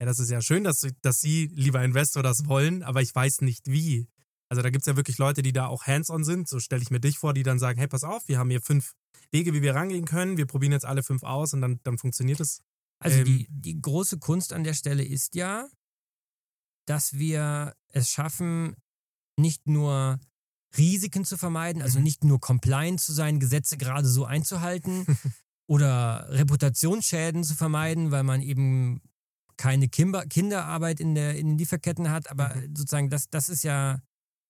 ja, das ist ja schön, dass, dass Sie, lieber Investor, das wollen, aber ich weiß nicht wie. Also da gibt es ja wirklich Leute, die da auch hands-on sind, so stelle ich mir dich vor, die dann sagen, hey, pass auf, wir haben hier fünf Wege, wie wir rangehen können, wir probieren jetzt alle fünf aus und dann, dann funktioniert es. Also Ähm, die, die große Kunst an der Stelle ist ja, dass wir es schaffen, nicht nur Risiken zu vermeiden, also Mhm. nicht nur compliant zu sein, Gesetze gerade so einzuhalten oder Reputationsschäden zu vermeiden, weil man eben keine Kimber Kinderarbeit in, der, in den Lieferketten hat, aber Mhm. sozusagen das, das ist ja,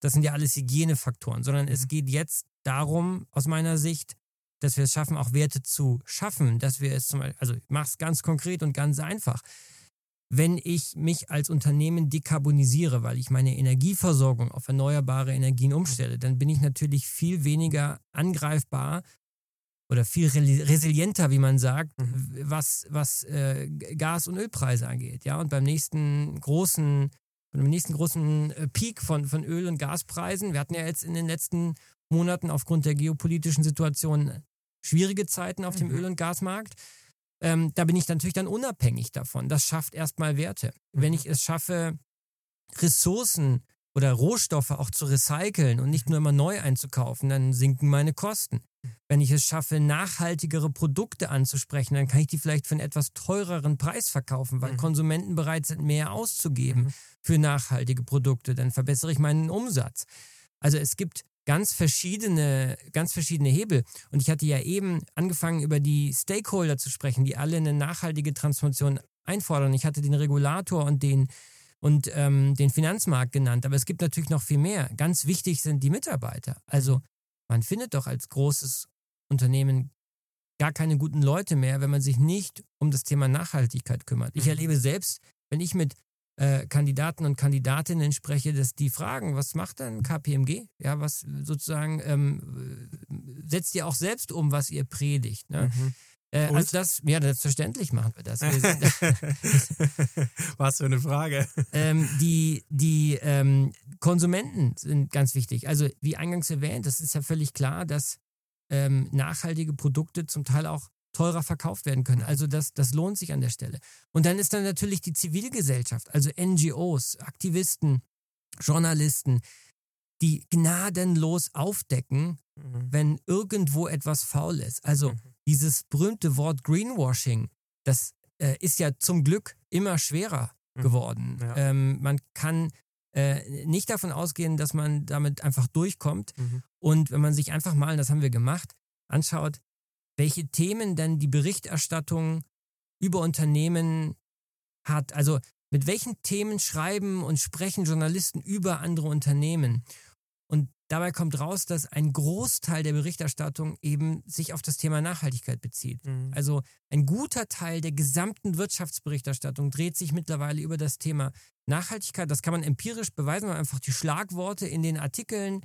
das sind ja alles Hygienefaktoren, sondern es Mhm. geht jetzt darum, aus meiner Sicht, dass wir es schaffen, auch Werte zu schaffen, dass wir es zum Beispiel, also ich mache es ganz konkret und ganz einfach. Wenn ich mich als Unternehmen dekarbonisiere, weil ich meine Energieversorgung auf erneuerbare Energien umstelle, dann bin ich natürlich viel weniger angreifbar oder viel re- resilienter, wie man sagt, Mhm. was, was äh, Gas- und Ölpreise angeht. Ja, und beim nächsten großen, beim nächsten großen äh, Peak von, von Öl- und Gaspreisen, wir hatten ja jetzt in den letzten Monaten aufgrund der geopolitischen Situation schwierige Zeiten auf dem Mhm. Öl- und Gasmarkt. Ähm, da bin ich natürlich dann unabhängig davon. Das schafft erstmal Werte. Wenn Mhm. ich es schaffe, Ressourcen oder Rohstoffe auch zu recyceln und nicht nur immer neu einzukaufen, dann sinken meine Kosten. Wenn ich es schaffe, nachhaltigere Produkte anzusprechen, dann kann ich die vielleicht für einen etwas teureren Preis verkaufen, weil Mhm. Konsumenten bereit sind, mehr auszugeben Mhm. für nachhaltige Produkte. Dann verbessere ich meinen Umsatz. Also es gibt ganz verschiedene, ganz verschiedene Hebel. Und ich hatte ja eben angefangen, über die Stakeholder zu sprechen, die alle eine nachhaltige Transformation einfordern. Ich hatte den Regulator und den und ähm, den Finanzmarkt genannt. Aber es gibt natürlich noch viel mehr. Ganz wichtig sind die Mitarbeiter. Also man findet doch als großes Unternehmen gar keine guten Leute mehr, wenn man sich nicht um das Thema Nachhaltigkeit kümmert. Ich Mhm. erlebe selbst, wenn ich mit äh, Kandidaten und Kandidatinnen spreche, dass die fragen, was macht denn KPMG? Ja, was sozusagen ähm, äh, setzt ihr auch selbst um, was ihr predigt? Ne? Mhm. Äh, also das, ja, selbstverständlich machen wir das. Wir sind, Was für eine Frage. ähm, die die ähm, Konsumenten sind ganz wichtig. Also wie eingangs erwähnt, das ist ja völlig klar, dass ähm, nachhaltige Produkte zum Teil auch teurer verkauft werden können. Also das, das lohnt sich an der Stelle. Und dann ist dann natürlich die Zivilgesellschaft, also NGOs, Aktivisten, Journalisten, die gnadenlos aufdecken, wenn irgendwo etwas faul ist. Also Mhm. dieses berühmte Wort Greenwashing, das äh, ist ja zum Glück immer schwerer Mhm. geworden. Ja. Ähm, man kann äh, nicht davon ausgehen, dass man damit einfach durchkommt. Mhm. Und wenn man sich einfach mal, das haben wir gemacht, anschaut, welche Themen denn die Berichterstattung über Unternehmen hat. Also mit welchen Themen schreiben und sprechen Journalisten über andere Unternehmen. Und dabei kommt raus, dass ein Großteil der Berichterstattung eben sich auf das Thema Nachhaltigkeit bezieht. Mhm. Also ein guter Teil der gesamten Wirtschaftsberichterstattung dreht sich mittlerweile über das Thema Nachhaltigkeit. Das kann man empirisch beweisen, wenn man einfach die Schlagworte in den Artikeln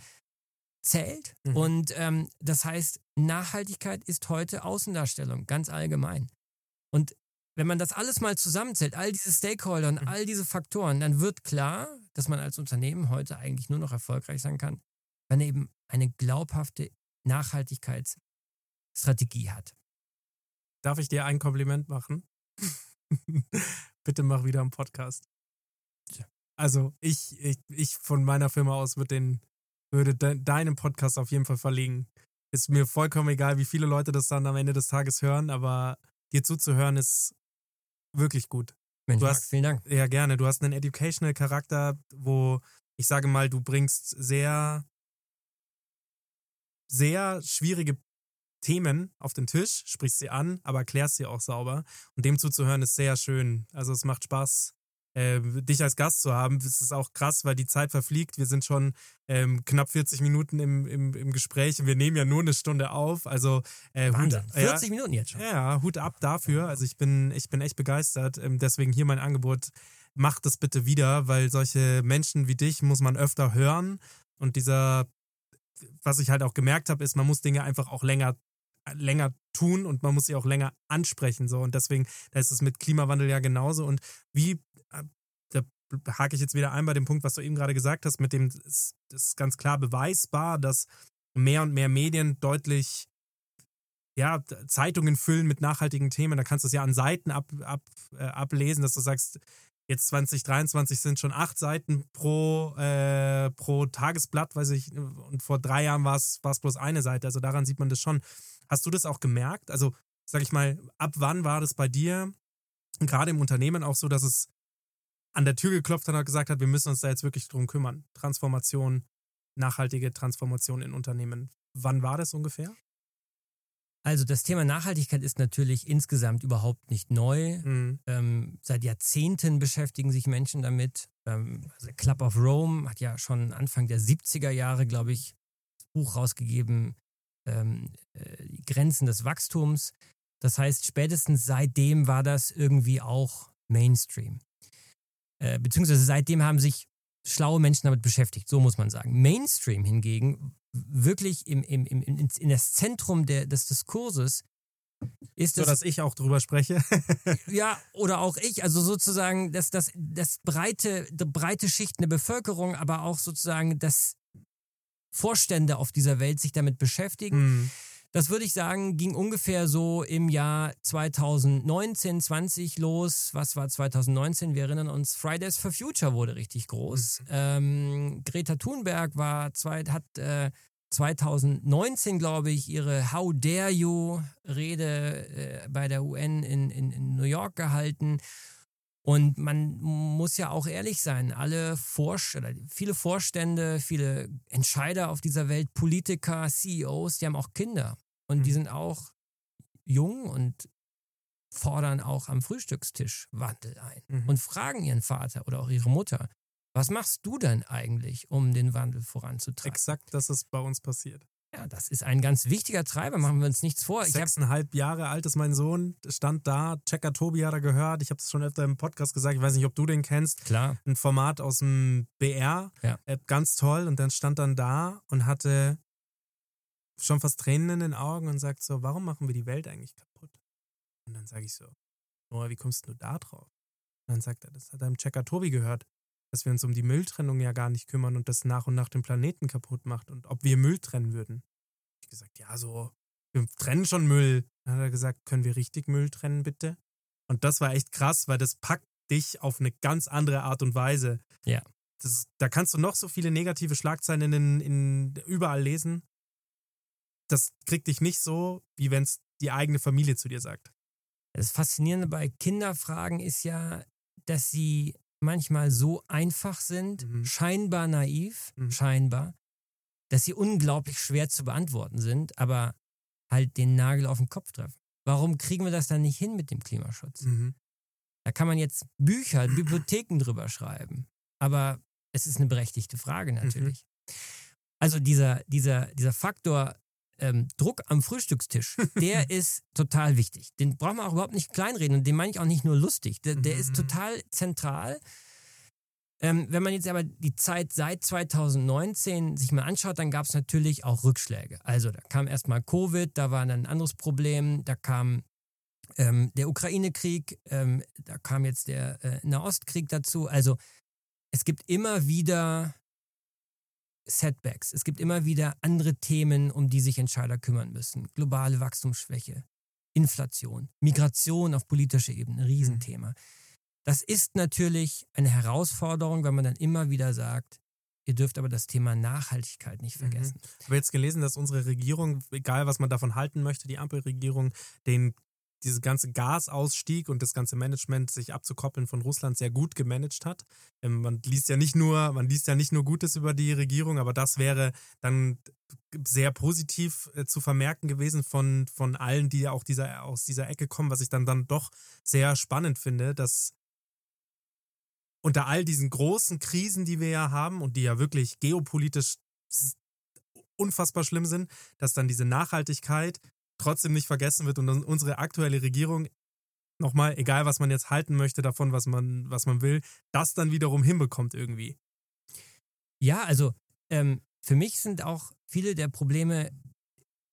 zählt. Mhm. Und ähm, das heißt, Nachhaltigkeit ist heute Außendarstellung, ganz allgemein. Und wenn man das alles mal zusammenzählt, all diese Stakeholder und Mhm. all diese Faktoren, dann wird klar, dass man als Unternehmen heute eigentlich nur noch erfolgreich sein kann, wenn er eben eine glaubhafte Nachhaltigkeitsstrategie hat. Darf ich dir ein Kompliment machen? Bitte mach wieder einen Podcast. Also ich, ich, ich von meiner Firma aus würde den, würde de, deinen Podcast auf jeden Fall verlegen. Ist mir vollkommen egal, wie viele Leute das dann am Ende des Tages hören, aber dir zuzuhören ist wirklich gut. Mensch, Du hast- vielen Dank. Ja, gerne. Du hast einen educational Charakter, wo ich sage mal, du bringst sehr, sehr schwierige Themen auf den Tisch, sprichst sie an, aber erklärst sie auch sauber. Und dem zuzuhören ist sehr schön. Also es macht Spaß, äh, dich als Gast zu haben. Es ist auch krass, weil die Zeit verfliegt. Wir sind schon ähm, knapp 40 Minuten im, im, im Gespräch und wir nehmen ja nur eine Stunde auf. Also äh, Wahnsinn. Hut, 40 Minuten jetzt schon. ja, Hut ab dafür. Also ich bin, ich bin echt begeistert. Ähm, Deswegen hier mein Angebot. Macht das bitte wieder, weil solche Menschen wie dich muss man öfter hören. Und dieser, was ich halt auch gemerkt habe, ist, man muss Dinge einfach auch länger, länger tun und man muss sie auch länger ansprechen. So. Und deswegen, da ist es mit Klimawandel ja genauso. Und wie, hake ich jetzt wieder ein bei dem Punkt, was du eben gerade gesagt hast, mit dem, es ist ganz klar beweisbar, dass mehr und mehr Medien deutlich ja, Zeitungen füllen mit nachhaltigen Themen. Da kannst du es ja an Seiten ab, ab, äh, ablesen, dass du sagst, jetzt 2023 sind schon acht Seiten pro, äh, pro Tagesblatt, weiß ich, und vor drei Jahren war es bloß eine Seite. Also daran sieht man das schon. Hast du das auch gemerkt? Also, sag ich mal, ab wann war das bei dir, gerade im Unternehmen auch so, dass es an der Tür geklopft hat und gesagt hat, wir müssen uns da jetzt wirklich drum kümmern. Transformation, nachhaltige Transformation in Unternehmen. Wann war das ungefähr? Also das Thema Nachhaltigkeit ist natürlich insgesamt überhaupt nicht neu. Mhm. Ähm, seit Jahrzehnten beschäftigen sich Menschen damit. Ähm, also Club of Rome hat ja schon Anfang der 70er Jahre, glaube ich, das Buch rausgegeben, ähm, äh, Grenzen des Wachstums. Das heißt, spätestens seitdem war das irgendwie auch Mainstream. Äh, beziehungsweise seitdem haben sich schlaue Menschen damit beschäftigt, so muss man sagen. Mainstream hingegen, wirklich im, im, im, in, in das Zentrum der, des Diskurses, ist So, dass ich auch drüber spreche. ja, oder auch ich, also sozusagen das, das, das breite, breite Schichten der Bevölkerung, aber auch sozusagen, dass Vorstände auf dieser Welt sich damit beschäftigen. Mhm. Das würde ich sagen, ging ungefähr so im Jahr 2019, 20 los. Was war 2019? Wir erinnern uns, Fridays for Future wurde richtig groß. Ähm, Greta Thunberg war zwei, hat äh, 2019, glaube ich, ihre How Dare You Rede äh, bei der UN in, in, in New York gehalten. Und man muss ja auch ehrlich sein, alle Vorst oder viele Vorstände, viele Entscheider auf dieser Welt, Politiker, CEOs, die haben auch Kinder. Und die Mhm. sind auch jung und fordern auch am Frühstückstisch Wandel ein Mhm. und fragen ihren Vater oder auch ihre Mutter, was machst du denn eigentlich, um den Wandel voranzutreiben? Exakt, das ist bei uns passiert. Ja, das ist ein ganz wichtiger Treiber, machen wir uns nichts vor. Sechseinhalb Jahre alt ist mein Sohn, stand da, Checker Tobi hat er gehört, ich habe es schon öfter im Podcast gesagt, ich weiß nicht, ob du den kennst, klar, ein Format aus dem BR, Ja. äh, ganz toll und dann stand dann da und hatte schon fast Tränen in den Augen und sagt so, warum machen wir die Welt eigentlich kaputt? Und dann sage ich so, Noah, wie kommst du da drauf? Und dann sagt er, das hat er im Checker Tobi gehört, dass wir uns um die Mülltrennung ja gar nicht kümmern und das nach und nach den Planeten kaputt macht und ob wir Müll trennen würden. Ich gesagt, ja, so, wir trennen schon Müll. Dann hat er gesagt, können wir richtig Müll trennen, bitte? Und das war echt krass, weil das packt dich auf eine ganz andere Art und Weise. Ja. Das, da kannst du noch so viele negative Schlagzeilen in, in, überall lesen. Das kriegt dich nicht so, wie wenn es die eigene Familie zu dir sagt. das Faszinierende bei Kinderfragen ist ja, dass sie manchmal so einfach sind, Mhm. scheinbar naiv, Mhm. scheinbar, dass sie unglaublich schwer zu beantworten sind, aber halt den Nagel auf den Kopf treffen. Warum kriegen wir das dann nicht hin mit dem Klimaschutz? Mhm. Da kann man jetzt Bücher, Bibliotheken drüber schreiben. Aber es ist eine berechtigte Frage natürlich. Also dieser, dieser, dieser Faktor ähm, Druck am Frühstückstisch, der ist total wichtig. Den braucht man auch überhaupt nicht kleinreden und den meine ich auch nicht nur lustig. Der, der ist Mhm. total zentral. Ähm, wenn man jetzt aber die Zeit seit 2019 sich mal anschaut, dann gab es natürlich auch Rückschläge. Also da kam erstmal Covid, da war dann ein anderes Problem, da kam ähm, der Ukraine-Krieg, ähm, da kam jetzt der äh, Nahostkrieg dazu. Also es gibt immer wieder Setbacks, es gibt immer wieder andere Themen, um die sich Entscheider kümmern müssen. Globale Wachstumsschwäche, Inflation, Migration auf politischer Ebene, ein Riesenthema. Das ist natürlich eine Herausforderung, wenn man dann immer wieder sagt, ihr dürft aber das Thema Nachhaltigkeit nicht Mhm. vergessen. Ich habe jetzt gelesen, dass unsere Regierung, egal was man davon halten möchte, die Ampelregierung, den diese ganze Gasausstieg und das ganze Management sich abzukoppeln von Russland sehr gut gemanagt hat. Ähm, man liest ja nicht nur, man liest ja nicht nur Gutes über die Regierung, aber das wäre dann sehr positiv äh, zu vermerken gewesen von, von allen, die ja auch dieser, aus dieser Ecke kommen, was ich dann, dann doch sehr spannend finde, dass unter all diesen großen Krisen, die wir ja haben und die ja wirklich geopolitisch unfassbar schlimm sind, dass dann diese Nachhaltigkeit trotzdem nicht vergessen wird und unsere aktuelle Regierung nochmal, egal was man jetzt halten möchte davon, was man, was man will, das dann wiederum hinbekommt irgendwie. Ja, also ähm, für mich sind auch viele der Probleme,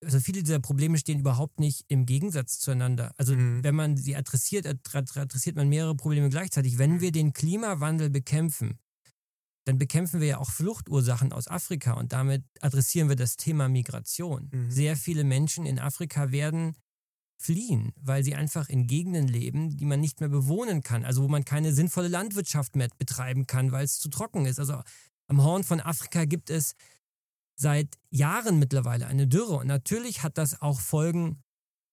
also viele dieser Probleme stehen überhaupt nicht im Gegensatz zueinander. Also Mhm. wenn man sie adressiert, adre- adressiert man mehrere Probleme gleichzeitig. Wenn wir den Klimawandel bekämpfen, dann bekämpfen wir ja auch Fluchtursachen aus Afrika und damit adressieren wir das Thema Migration. Mhm. Sehr viele Menschen in Afrika werden fliehen, weil sie einfach in Gegenden leben, die man nicht mehr bewohnen kann, also wo man keine sinnvolle Landwirtschaft mehr betreiben kann, weil es zu trocken ist. Also am Horn von Afrika gibt es seit Jahren mittlerweile eine Dürre und natürlich hat das auch Folgen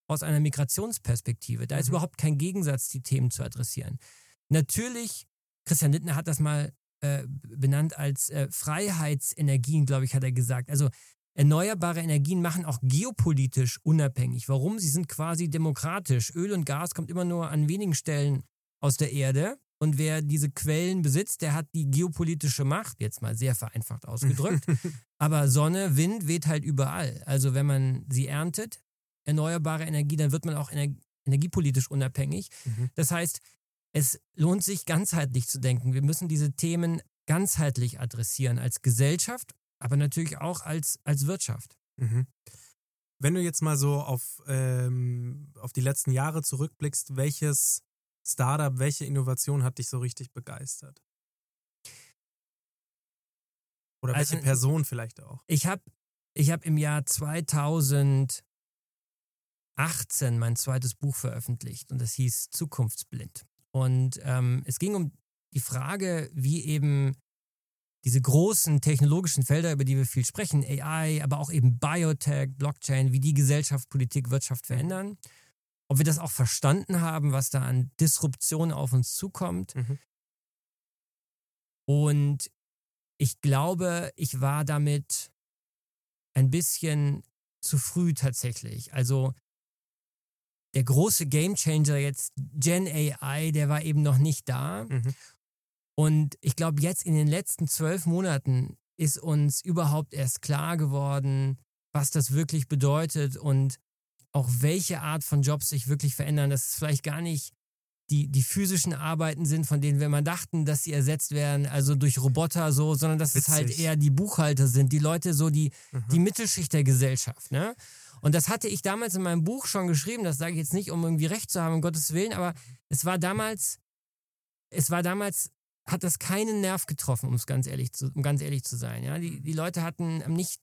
aus einer Migrationsperspektive. Da ist Mhm. überhaupt kein Gegensatz, die Themen zu adressieren. Natürlich, Christian Lindner hat das mal äh, benannt als äh, Freiheitsenergien, glaube ich, hat er gesagt. Also erneuerbare Energien machen auch geopolitisch unabhängig. Warum? Sie sind quasi demokratisch. Öl und Gas kommt immer nur an wenigen Stellen aus der Erde. Und wer diese Quellen besitzt, der hat die geopolitische Macht, jetzt mal sehr vereinfacht ausgedrückt. Aber Sonne, Wind weht halt überall. Also wenn man sie erntet, erneuerbare Energie, dann wird man auch ener energiepolitisch unabhängig. Mhm. Das heißt, es lohnt sich ganzheitlich zu denken. Wir müssen diese Themen ganzheitlich adressieren als Gesellschaft, aber natürlich auch als, als Wirtschaft. Mhm. Wenn du jetzt mal so auf, ähm, auf die letzten Jahre zurückblickst, welches Startup, welche Innovation hat dich so richtig begeistert? Oder welche Also- Person vielleicht auch? Ich habe ich hab im Jahr 2018 mein zweites Buch veröffentlicht und das hieß Zukunftsblind. Und ähm, es ging um die Frage, wie eben diese großen technologischen Felder, über die wir viel sprechen, AI, aber auch eben Biotech, Blockchain, wie die Gesellschaft, Politik, Wirtschaft verändern. Ob wir das auch verstanden haben, was da an Disruption auf uns zukommt. Mhm. Und ich glaube, ich war damit ein bisschen zu früh tatsächlich. Also der große Gamechanger jetzt Gen AI, der war eben noch nicht da. Mhm. Und ich glaube, jetzt in den letzten zwölf Monaten ist uns überhaupt erst klar geworden, was das wirklich bedeutet und auch welche Art von Jobs sich wirklich verändern. Dass es vielleicht gar nicht die, die physischen Arbeiten sind, von denen wir mal dachten, dass sie ersetzt werden, also durch Roboter so, sondern dass es halt Witzig. eher die Buchhalter sind, die Leute so, die, Mhm. die Mittelschicht der Gesellschaft. Ne? Und das hatte ich damals in meinem Buch schon geschrieben, das sage ich jetzt nicht, um irgendwie recht zu haben, um Gottes Willen, aber es war damals, es war damals, hat das keinen Nerv getroffen, um es ganz ehrlich zu, um ganz ehrlich zu sein. Ja? Die, die Leute hatten nicht,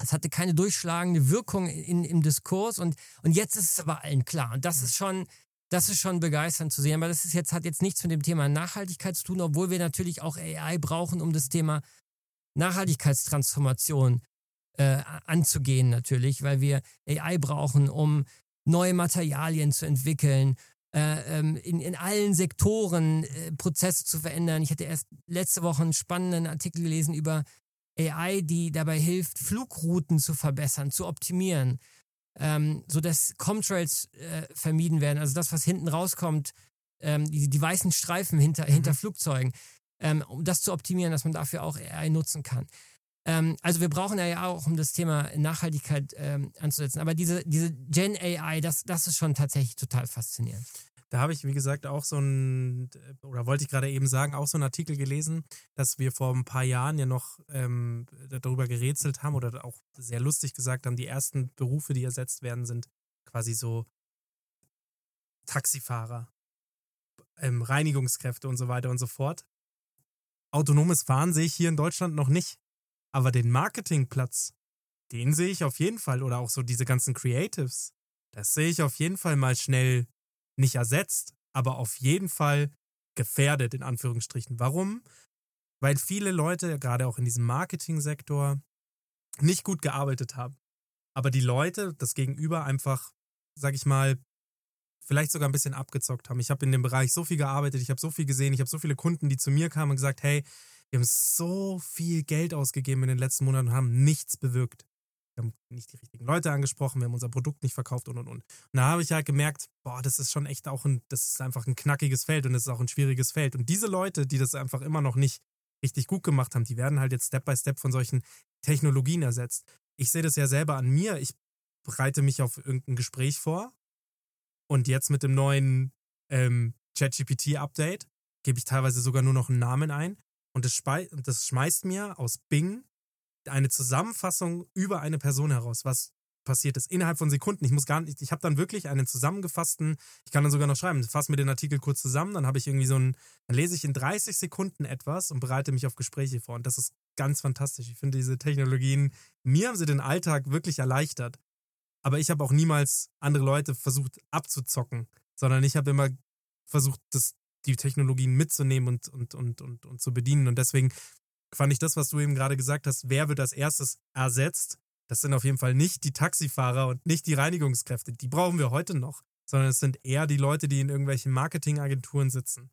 es hatte keine durchschlagende Wirkung in, im Diskurs und, und jetzt ist es aber allen klar. Und das ist schon, das ist schon begeisternd zu sehen. Aber das ist jetzt, hat jetzt nichts mit dem Thema Nachhaltigkeit zu tun, obwohl wir natürlich auch AI brauchen, um das Thema Nachhaltigkeitstransformation äh, anzugehen natürlich, weil wir AI brauchen, um neue Materialien zu entwickeln, äh, ähm, in, in allen Sektoren äh, Prozesse zu verändern. Ich hatte erst letzte Woche einen spannenden Artikel gelesen über AI, die dabei hilft, Flugrouten zu verbessern, zu optimieren, ähm, sodass Comtrails äh, vermieden werden. Also das, was hinten rauskommt, ähm, die, die weißen Streifen hinter, hinter Flugzeugen, ähm, um das zu optimieren, dass man dafür auch AI nutzen kann. Ähm, also wir brauchen ja auch, um das Thema Nachhaltigkeit ähm, anzusetzen. Aber diese, diese Gen AI, das, das ist schon tatsächlich total faszinierend. Da habe ich, wie gesagt, auch so ein, oder wollte ich gerade eben sagen, auch so einen Artikel gelesen, dass wir vor ein paar Jahren ja noch ähm, darüber gerätselt haben oder auch sehr lustig gesagt haben, die ersten Berufe, die ersetzt werden, sind quasi so Taxifahrer, ähm, Reinigungskräfte und so weiter und so fort. Autonomes Fahren sehe ich hier in Deutschland noch nicht. Aber den Marketingplatz, den sehe ich auf jeden Fall. Oder auch so diese ganzen Creatives, das sehe ich auf jeden Fall mal schnell nicht ersetzt, aber auf jeden Fall gefährdet, in Anführungsstrichen. Warum? Weil viele Leute, gerade auch in diesem Marketingsektor, nicht gut gearbeitet haben. Aber die Leute, das Gegenüber einfach, sag ich mal, vielleicht sogar ein bisschen abgezockt haben. Ich habe in dem Bereich so viel gearbeitet, ich habe so viel gesehen, ich habe so viele Kunden, die zu mir kamen und gesagt, hey, wir haben so viel Geld ausgegeben in den letzten Monaten und haben nichts bewirkt. Wir haben nicht die richtigen Leute angesprochen, wir haben unser Produkt nicht verkauft und und und. Und da habe ich halt gemerkt, boah, das ist schon echt auch ein, das ist einfach ein knackiges Feld und es ist auch ein schwieriges Feld. Und diese Leute, die das einfach immer noch nicht richtig gut gemacht haben, die werden halt jetzt Step by Step von solchen Technologien ersetzt. Ich sehe das ja selber an mir. Ich bereite mich auf irgendein Gespräch vor und jetzt mit dem neuen ähm, ChatGPT-Update gebe ich teilweise sogar nur noch einen Namen ein und das, das schmeißt mir aus Bing eine Zusammenfassung über eine Person heraus, was passiert ist, innerhalb von Sekunden. Ich muss gar nicht, ich habe dann wirklich einen zusammengefassten, ich kann dann sogar noch schreiben, fasse mir den Artikel kurz zusammen, dann habe ich irgendwie so ein, dann lese ich in 30 Sekunden etwas und bereite mich auf Gespräche vor. Und das ist ganz fantastisch. Ich finde diese Technologien, mir haben sie den Alltag wirklich erleichtert. Aber ich habe auch niemals andere Leute versucht abzuzocken, sondern ich habe immer versucht, das, die Technologien mitzunehmen und, und, und, und, und zu bedienen. Und deswegen fand ich das, was du eben gerade gesagt hast, wer wird als erstes ersetzt? Das sind auf jeden Fall nicht die Taxifahrer und nicht die Reinigungskräfte. Die brauchen wir heute noch, sondern es sind eher die Leute, die in irgendwelchen Marketingagenturen sitzen.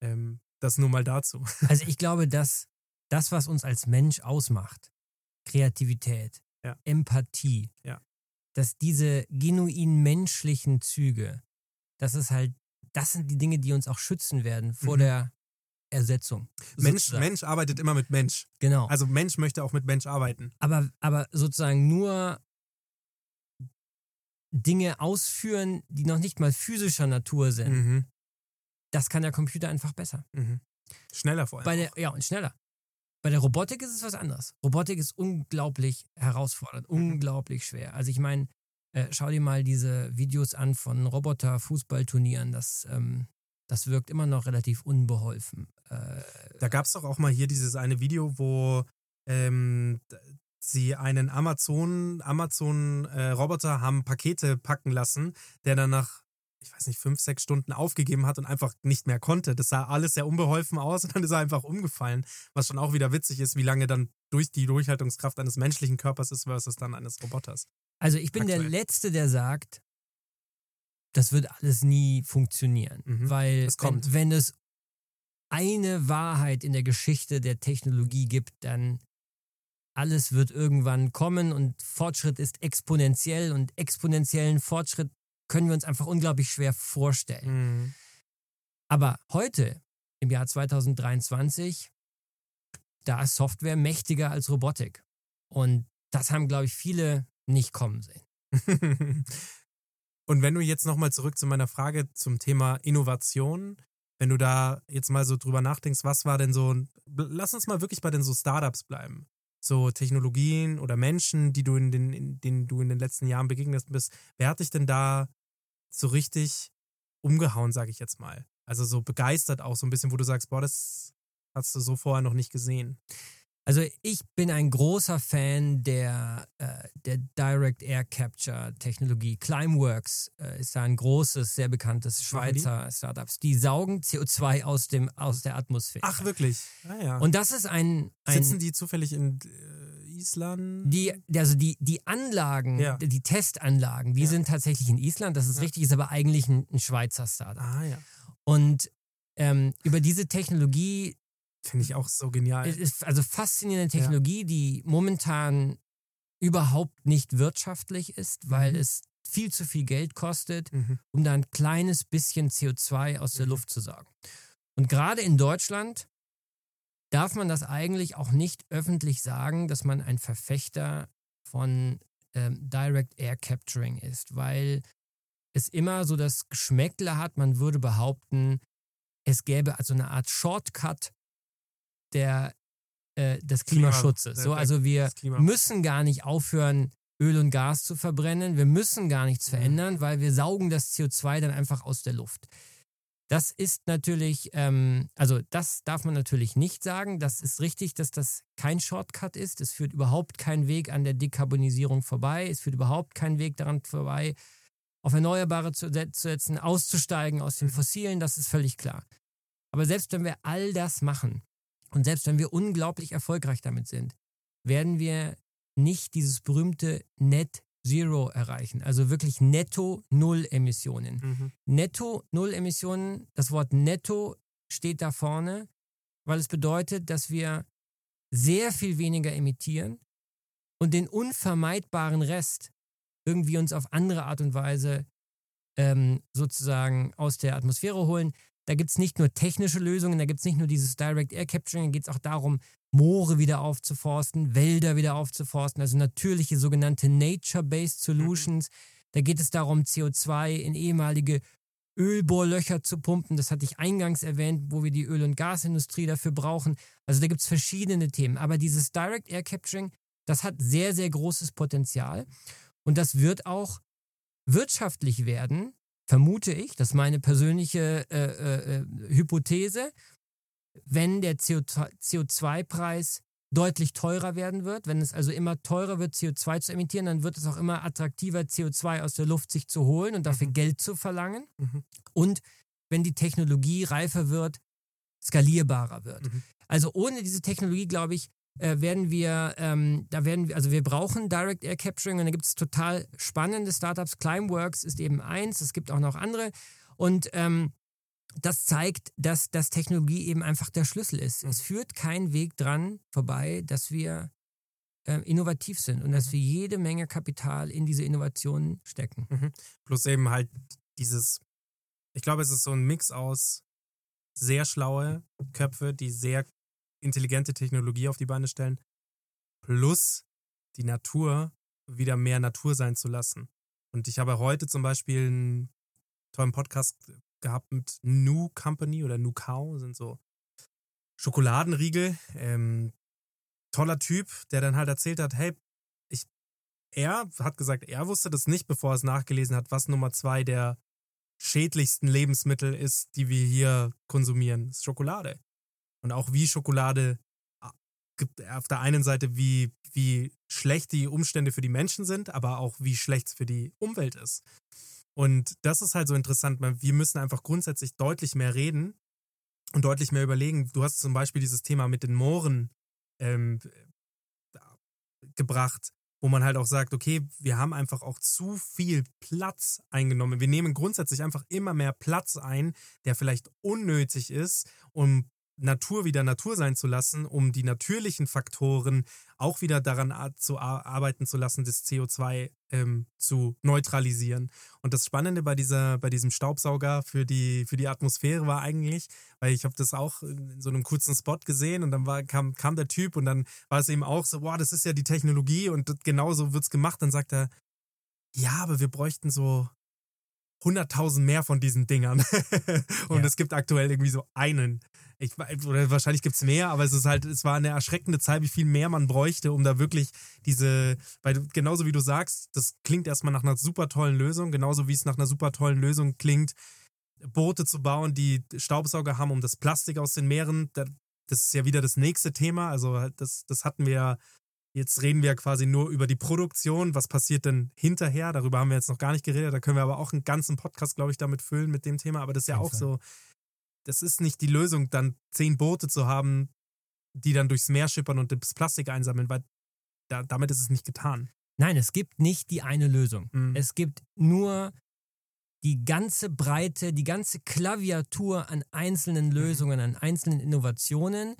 Ähm, das nur mal dazu. Also ich glaube, dass das, was uns als Mensch ausmacht, Kreativität, Ja. Empathie, Ja. dass diese genuin menschlichen Züge, das ist halt, das sind die Dinge, die uns auch schützen werden vor Mhm. der Ersetzung. Mensch, sozusagen. Mensch arbeitet immer mit Mensch. Genau. Also Mensch möchte auch mit Mensch arbeiten. aber, aber sozusagen nur Dinge ausführen, die noch nicht mal physischer Natur sind, Mhm. das kann der Computer einfach besser. Mhm. Schneller vor allem. Bei der, ja, und schneller. Bei der Robotik ist es was anderes. Robotik ist unglaublich herausfordernd, Mhm. unglaublich schwer. Also ich meine, äh, schau dir mal diese Videos an von Roboter-Fußballturnieren. Das, ähm, das wirkt immer noch relativ unbeholfen. Äh, Da gab es doch auch mal hier dieses eine Video, wo ähm, sie einen Amazon, Amazon äh, haben Pakete packen lassen, der dann nach, ich weiß nicht, fünf, sechs Stunden aufgegeben hat und einfach nicht mehr konnte. Das sah alles sehr unbeholfen aus und dann ist er einfach umgefallen. Was schon auch wieder witzig ist, wie lange dann durch die Durchhaltungskraft eines menschlichen Körpers ist versus dann eines Roboters. also ich bin der Aktuell. Letzte, der sagt, das wird alles nie funktionieren. Mhm. Weil Es kommt. Wenn, wenn es eine Wahrheit in der Geschichte der Technologie gibt, dann alles wird irgendwann kommen und Fortschritt ist exponentiell und exponentiellen Fortschritt können wir uns einfach unglaublich schwer vorstellen. Mhm. Aber heute, im Jahr 2023, da ist Software mächtiger als Robotik. Und das haben, glaube ich, viele nicht kommen sehen. Und wenn du jetzt nochmal zurück zu meiner Frage zum Thema Innovation, wenn du da jetzt mal so drüber nachdenkst, was war denn so, lass uns mal wirklich bei den so Startups bleiben. So Technologien oder Menschen, die du in den, in denen du in den letzten Jahren begegnet bist. Wer hat dich denn da so richtig umgehauen, sage ich jetzt mal? Also so begeistert auch so ein bisschen, wo du sagst, boah, das hast du so vorher noch nicht gesehen. Also ich bin ein großer Fan der, äh, der Direct Air Capture Technologie. Climeworks äh, ist da ein großes, sehr bekanntes Schweizer Startups. Die saugen CO2 aus, dem, aus der Atmosphäre. Ach, wirklich? Ah, ja. Und das ist ein... ein Sitzen die zufällig in äh, Island? die, also die, die Anlagen, Ja. die Testanlagen, die Ja. sind tatsächlich in Island, das ist Ja. richtig, ist aber eigentlich ein, ein Schweizer Startup. Ah ja. Und ähm, über diese Technologie Finde ich auch so genial. Es ist also faszinierende Technologie, die momentan überhaupt nicht wirtschaftlich ist, weil Mhm. es viel zu viel Geld kostet, Mhm. um da ein kleines bisschen CO2 aus der Mhm. Luft zu saugen. Und gerade in Deutschland darf man das eigentlich auch nicht öffentlich sagen, dass man ein Verfechter von ähm, Direct Air Capturing ist, weil es immer so das Geschmäckle hat, man würde behaupten, es gäbe also eine Art Shortcut der, äh, des Klima- Klimaschutzes. So, also wir müssen gar nicht aufhören, Öl und Gas zu verbrennen. Wir müssen gar nichts Mhm. verändern, weil wir saugen das CO2 dann einfach aus der Luft. Das ist natürlich, ähm, also das darf man natürlich nicht sagen. Das ist richtig, dass das kein Shortcut ist. Es führt überhaupt keinen Weg an der Dekarbonisierung vorbei. Es führt überhaupt keinen Weg daran vorbei, auf Erneuerbare zu, se- zu setzen, auszusteigen aus den Fossilen. Das ist völlig klar. Aber selbst wenn wir all das machen und selbst wenn wir unglaublich erfolgreich damit sind, werden wir nicht dieses berühmte Net Zero erreichen. Also wirklich netto Null Emissionen. Mhm. Netto Null Emissionen, das Wort netto steht da vorne, weil es bedeutet, dass wir sehr viel weniger emittieren und den unvermeidbaren Rest irgendwie uns auf andere Art und Weise ähm, sozusagen aus der Atmosphäre holen. Da gibt es nicht nur technische Lösungen, da gibt es nicht nur dieses Direct Air Capturing, da geht es auch darum, Moore wieder aufzuforsten, Wälder wieder aufzuforsten, also natürliche sogenannte Nature-Based Solutions. Da geht es darum, CO2 in ehemalige Ölbohrlöcher zu pumpen. Das hatte ich eingangs erwähnt, wo wir die Öl- und Gasindustrie dafür brauchen. Also da gibt es verschiedene Themen. Aber dieses Direct Air Capturing, das hat sehr, sehr großes Potenzial. Und das wird auch wirtschaftlich werden, vermute ich. Das ist meine persönliche äh, äh, äh, Hypothese. Wenn der CO2-Preis deutlich teurer werden wird, wenn es also immer teurer wird, CO2 zu emittieren, dann wird es auch immer attraktiver, CO2 aus der Luft sich zu holen und dafür Geld zu verlangen. Mhm. Und wenn die Technologie reifer wird, skalierbarer wird. Mhm. Also ohne diese Technologie, glaube ich, äh, werden wir, ähm, da werden wir, also wir brauchen Direct Air Capturing und da gibt es total spannende Startups. Climeworks ist eben eins, es gibt auch noch andere. Und ähm, das zeigt, dass, dass Technologie eben einfach der Schlüssel ist. Es führt kein Weg dran vorbei, dass wir äh, innovativ sind und dass wir jede Menge Kapital in diese Innovationen stecken. Plus eben halt dieses, ich glaube, es ist so ein Mix aus sehr schlaue Köpfe, die sehr intelligente Technologie auf die Beine stellen, plus die Natur wieder mehr Natur sein zu lassen. Und ich habe heute zum Beispiel einen tollen Podcast gehabt mit New Company oder New Cow, sind so Schokoladenriegel. Ähm, toller Typ, der dann halt erzählt hat, hey, ich, er hat gesagt, er wusste das nicht, bevor er es nachgelesen hat, was Nummer zwei der schädlichsten Lebensmittel ist, die wir hier konsumieren, ist Schokolade. Und auch wie Schokolade auf der einen Seite, wie, wie schlecht die Umstände für die Menschen sind, aber auch wie schlecht es für die Umwelt ist. Und das ist halt so interessant. Wir müssen einfach grundsätzlich deutlich mehr reden und deutlich mehr überlegen. Du hast zum Beispiel dieses Thema mit den Mooren ähm, gebracht, wo man halt auch sagt, okay, wir haben einfach auch zu viel Platz eingenommen. Wir nehmen grundsätzlich einfach immer mehr Platz ein, der vielleicht unnötig ist, um Natur wieder Natur sein zu lassen, um die natürlichen Faktoren auch wieder daran zu arbeiten zu lassen, das CO2 ähm, zu neutralisieren. Und das Spannende bei dieser, bei diesem Staubsauger für die, für die Atmosphäre war eigentlich, weil ich habe das auch in so einem kurzen Spot gesehen und dann war, kam, kam der Typ und dann war es eben auch so, wow, das ist ja die Technologie und genauso wird es gemacht. Dann sagt er, ja, aber wir bräuchten so 100.000 mehr von diesen Dingern. und ja. es gibt aktuell irgendwie so einen. Ich, oder wahrscheinlich gibt es mehr, aber es ist halt, es war eine erschreckende Zahl, wie viel mehr man bräuchte, um da wirklich diese, weil genauso wie du sagst, das klingt erstmal nach einer super tollen Lösung, genauso wie es nach einer super tollen Lösung klingt, Boote zu bauen, die Staubsauger haben, um das Plastik aus den Meeren. Das ist ja wieder das nächste Thema. Also halt das, das hatten wir ja Jetzt reden wir quasi nur über die Produktion. Was passiert denn hinterher? Darüber haben wir jetzt noch gar nicht geredet. Da können wir aber auch einen ganzen Podcast, glaube ich, damit füllen mit dem Thema. Aber das ist ja auch so, das ist nicht die Lösung, dann zehn Boote zu haben, die dann durchs Meer schippern und das Plastik einsammeln, weil da, damit ist es nicht getan. Nein, es gibt nicht die eine Lösung. Mhm. Es gibt nur die ganze Breite, die ganze Klaviatur an einzelnen mhm. Lösungen, an einzelnen Innovationen.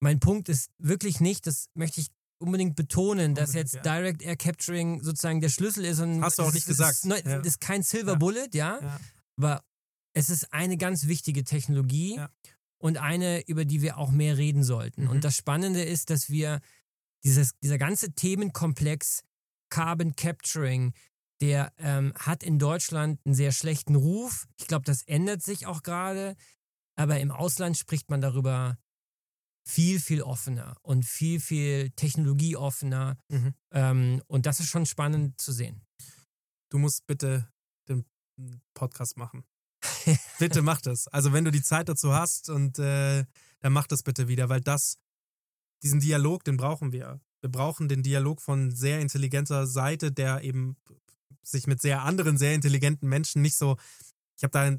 Mein Punkt ist wirklich nicht, das möchte ich unbedingt betonen, dass jetzt ja. Direct Air Capturing sozusagen der Schlüssel ist. Und Hast du auch nicht gesagt. Ist, ja. ist kein Silver ja. Bullet, ja? Aber es ist eine ganz wichtige Technologie und eine, über die wir auch mehr reden sollten. Mhm. Und das Spannende ist, dass wir dieses, dieser ganze Themenkomplex Carbon Capturing, der ähm, hat in Deutschland einen sehr schlechten Ruf. Ich glaube, das ändert sich auch gerade. Aber im Ausland spricht man darüber viel, viel offener und viel, viel technologieoffener. Mhm. Ähm, und das ist schon spannend zu sehen. Du musst bitte den Podcast machen. bitte mach das. Also wenn du die Zeit dazu hast und äh, dann mach das bitte wieder, weil das, diesen Dialog, den brauchen wir. Wir brauchen den Dialog von sehr intelligenter Seite, der eben sich mit sehr anderen, sehr intelligenten Menschen nicht so. Ich habe da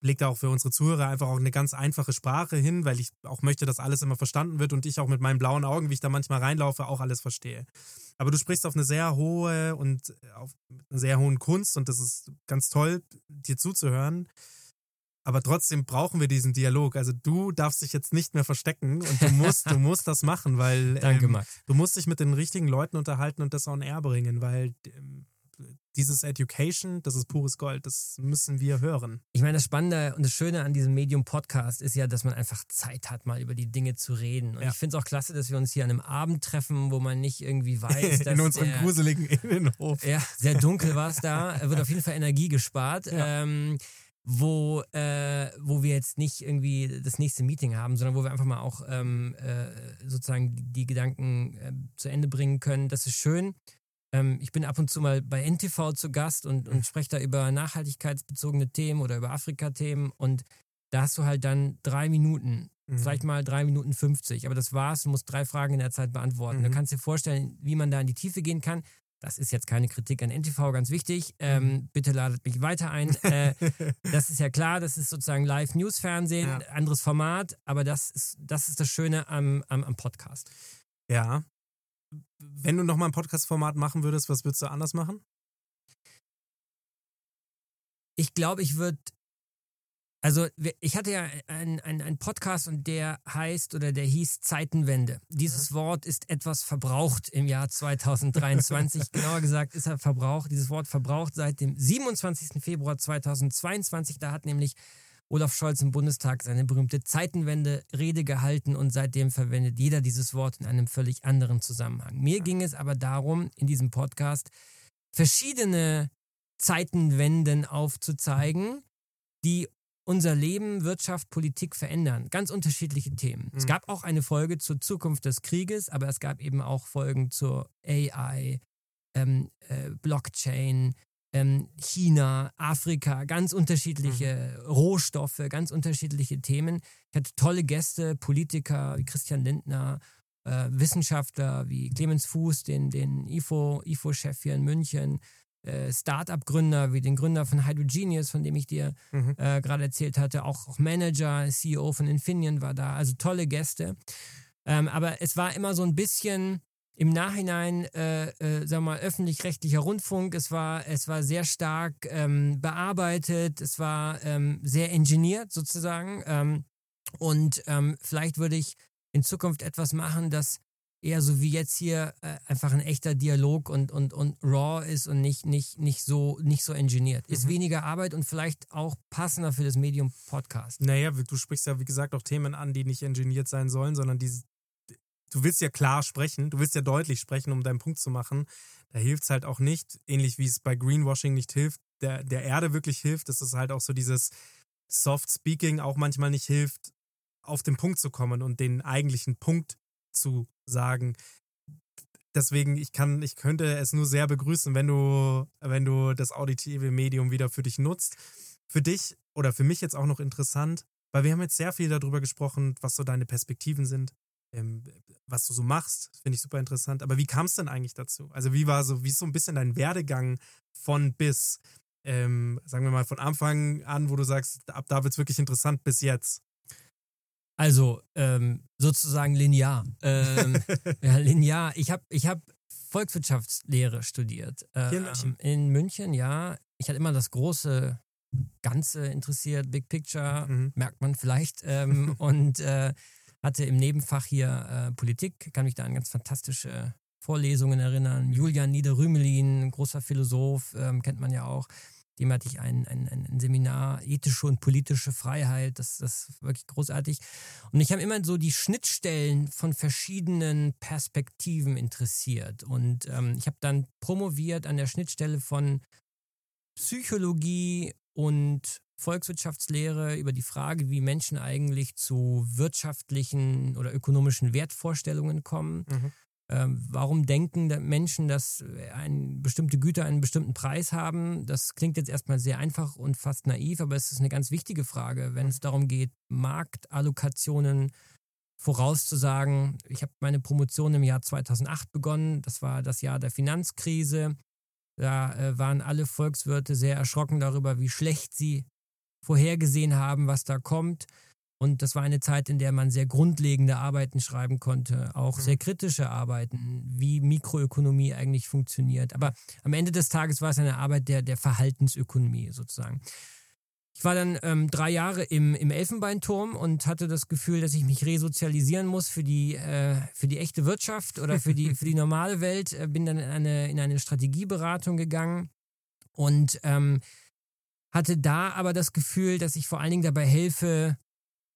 legt auch für unsere Zuhörer einfach auch eine ganz einfache Sprache hin, weil ich auch möchte, dass alles immer verstanden wird und ich auch mit meinen blauen Augen, wie ich da manchmal reinlaufe, auch alles verstehe. Aber du sprichst auf eine sehr hohe und auf eine sehr hohen Kunst und das ist ganz toll, dir zuzuhören. Aber trotzdem brauchen wir diesen Dialog. Also du darfst dich jetzt nicht mehr verstecken und du musst, du musst das machen, weil Danke, ähm, du musst dich mit den richtigen Leuten unterhalten und das on air bringen, weil ähm, dieses Education, das ist pures Gold, das müssen wir hören. Ich meine, das Spannende und das Schöne an diesem Medium-Podcast ist ja, dass man einfach Zeit hat, mal über die Dinge zu reden. Und ja. ich finde es auch klasse, dass wir uns hier an einem Abend treffen, wo man nicht irgendwie weiß, dass. In unserem der, gruseligen Innenhof. Ja, sehr dunkel war es da. Wird auf jeden Fall Energie gespart. Ja. Ähm, wo, äh, wo wir jetzt nicht irgendwie das nächste Meeting haben, sondern wo wir einfach mal auch ähm, äh, sozusagen die, die Gedanken äh, zu Ende bringen können. Das ist schön. Ähm, ich bin ab und zu mal bei NTV zu Gast und, und spreche da über nachhaltigkeitsbezogene Themen oder über Afrika-Themen und da hast du halt dann drei Minuten, mhm. vielleicht mal drei Minuten 50, aber das war's, du musst drei Fragen in der Zeit beantworten. Mhm. Du kannst dir vorstellen, wie man da in die Tiefe gehen kann. Das ist jetzt keine Kritik an NTV, ganz wichtig. Ähm, mhm. bitte ladet mich weiter ein. Äh, das ist ja klar, das ist sozusagen Live-News-Fernsehen, ja. anderes Format, aber das ist, das ist das Schöne am, am, am Podcast. Ja, wenn du nochmal ein Podcast-Format machen würdest, was würdest du anders machen? Ich glaube, ich würde. Also, ich hatte ja einen ein Podcast und der heißt oder der hieß Zeitenwende. Dieses mhm. Wort ist etwas verbraucht im Jahr 2023. Genauer gesagt ist er verbraucht, dieses Wort verbraucht seit dem 27. Februar 2022. Da hat nämlich Olaf Scholz im Bundestag seine berühmte Zeitenwende-Rede gehalten und seitdem verwendet jeder dieses Wort in einem völlig anderen Zusammenhang. Mir ging es aber darum, in diesem Podcast verschiedene Zeitenwenden aufzuzeigen, die unser Leben, Wirtschaft, Politik verändern. Ganz unterschiedliche Themen. Mhm. Es gab auch eine Folge zur Zukunft des Krieges, aber es gab eben auch Folgen zur AI, ähm, äh, Blockchain, China, Afrika, ganz unterschiedliche mhm. Rohstoffe, ganz unterschiedliche Themen. Ich hatte tolle Gäste, Politiker wie Christian Lindner, äh, Wissenschaftler wie Clemens Fuß, den, den IFO, IFO-Chef hier in München, äh, Start-up-Gründer wie den Gründer von Hydrogenius, von dem ich dir mhm. äh, gerade erzählt hatte, auch, auch Manager, CEO von Infineon war da, also tolle Gäste. Ähm, aber es war immer so ein bisschen im Nachhinein, äh, äh, sagen wir mal, öffentlich-rechtlicher Rundfunk. Es war, es war sehr stark ähm, bearbeitet, es war ähm, sehr ingeniert sozusagen. Ähm, Und ähm, vielleicht würde ich in Zukunft etwas machen, das eher so wie jetzt hier äh, einfach ein echter Dialog und, und, und raw ist und nicht, nicht, nicht, so, nicht so engineert. Ist Mhm. weniger Arbeit und vielleicht auch passender für das Medium Podcast. Naja, du sprichst ja, wie gesagt, auch Themen an, die nicht ingeniert sein sollen, sondern die. Du willst ja klar sprechen, du willst ja deutlich sprechen, um deinen Punkt zu machen. Da hilft es halt auch nicht, ähnlich wie es bei Greenwashing nicht hilft, der, der Erde wirklich hilft, dass es halt auch so dieses Soft Speaking auch manchmal nicht hilft, auf den Punkt zu kommen und den eigentlichen Punkt zu sagen. Deswegen, ich kann, ich könnte es nur sehr begrüßen, wenn du, wenn du das auditive Medium wieder für dich nutzt. Für dich oder für mich jetzt auch noch interessant, weil wir haben jetzt sehr viel darüber gesprochen, was so deine Perspektiven sind, ähm, was du so machst, finde ich super interessant. Aber wie kam es denn eigentlich dazu? Also wie war so, wie ist so ein bisschen dein Werdegang von bis, ähm, sagen wir mal von Anfang an, wo du sagst, ab da wird es wirklich interessant bis jetzt? Also ähm, sozusagen linear. Ähm, ja, linear. Ich habe ich hab Volkswirtschaftslehre studiert. Hier in München? in München, ja. Ich hatte immer das große Ganze interessiert, Big Picture, Mhm. merkt man vielleicht. Ähm, und äh, hatte im Nebenfach hier äh, Politik, kann mich da an ganz fantastische Vorlesungen erinnern. Julian Niederrümelin, großer Philosoph, ähm, kennt man ja auch. Dem hatte ich ein, ein, ein Seminar, ethische und politische Freiheit. Das, das ist wirklich großartig. Und mich haben immer so die Schnittstellen von verschiedenen Perspektiven interessiert. Und ähm, ich habe dann promoviert an der Schnittstelle von Psychologie und Volkswirtschaftslehre über die Frage, wie Menschen eigentlich zu wirtschaftlichen oder ökonomischen Wertvorstellungen kommen. Mhm. Ähm, warum denken Menschen, dass ein, bestimmte Güter einen bestimmten Preis haben? Das klingt jetzt erstmal sehr einfach und fast naiv, aber es ist eine ganz wichtige Frage, wenn es darum geht, Marktallokationen vorauszusagen. Ich habe meine Promotion im Jahr 2008 begonnen. Das war das Jahr der Finanzkrise. Da äh, waren alle Volkswirte sehr erschrocken darüber, wie schlecht sie vorhergesehen haben, was da kommt. Und das war eine Zeit, in der man sehr grundlegende Arbeiten schreiben konnte, auch Mhm. sehr kritische Arbeiten, wie Mikroökonomie eigentlich funktioniert. Aber am Ende des Tages war es eine Arbeit der, der Verhaltensökonomie sozusagen. Ich war dann ähm, drei Jahre im, im Elfenbeinturm und hatte das Gefühl, dass ich mich resozialisieren muss für die, äh, für die echte Wirtschaft oder für die, für die normale Welt. Äh, bin dann in eine, in eine Strategieberatung gegangen und ähm, hatte da aber das Gefühl, dass ich vor allen Dingen dabei helfe,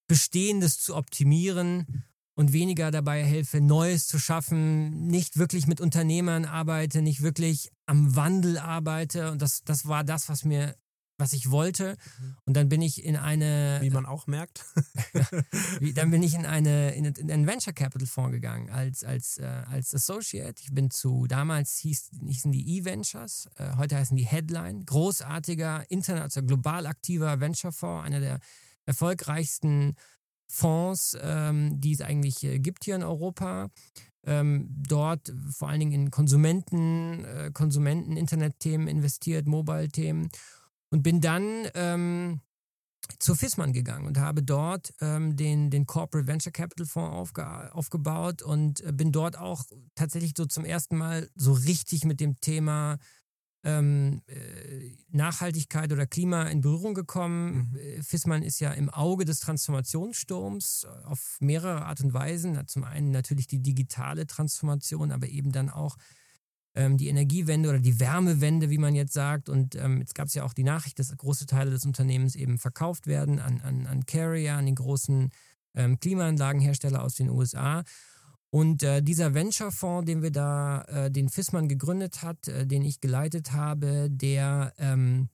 Bestehendes zu optimieren und weniger dabei helfe, Neues zu schaffen, nicht wirklich mit Unternehmern arbeite, nicht wirklich am Wandel arbeite. Und das, das war das, was mir, was ich wollte. Und dann bin ich in eine, Wie man auch merkt. dann bin ich in eine in, in einen Venture Capital Fonds gegangen als als äh, als Associate. Ich bin zu damals hieß, hießen die E-Ventures, äh, heute heißen die Headline. Großartiger international global aktiver Venture Fonds, einer der erfolgreichsten Fonds, ähm, die es eigentlich äh, gibt hier in Europa. Ähm, dort vor allen Dingen in Konsumenten, Konsumenten, Internetthemen investiert, Mobile-Themen und bin dann ähm, zu Fissmann gegangen und habe dort ähm, den, den Corporate Venture Capital Fonds aufge aufgebaut und äh, bin dort auch tatsächlich so zum ersten Mal so richtig mit dem Thema ähm, äh, Nachhaltigkeit oder Klima in Berührung gekommen. Mhm. Äh, Fissmann ist ja im Auge des Transformationssturms auf mehrere Art und Weisen. Zum einen natürlich die digitale Transformation, aber eben dann auch ähm, die Energiewende oder die Wärmewende, wie man jetzt sagt. Und ähm, jetzt gab es ja auch die Nachricht, dass große Teile des Unternehmens eben verkauft werden an, an, an Carrier, an den großen ähm, Klimaanlagenhersteller aus den USA. Und äh, dieser Venture-Fonds, den wir da, äh, den Fissmann gegründet hat, äh, den ich geleitet habe, der ähm,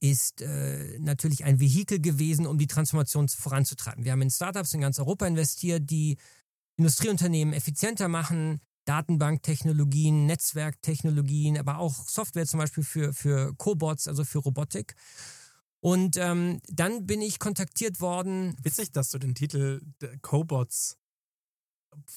ist äh, natürlich ein Vehikel gewesen, um die Transformation voranzutreiben. Wir haben in Startups in ganz Europa investiert, die Industrieunternehmen effizienter machen, Datenbanktechnologien, Netzwerktechnologien, aber auch Software zum Beispiel für, für Cobots, also für Robotik. Und ähm, dann bin ich kontaktiert worden. Witzig, dass du den Titel der Cobots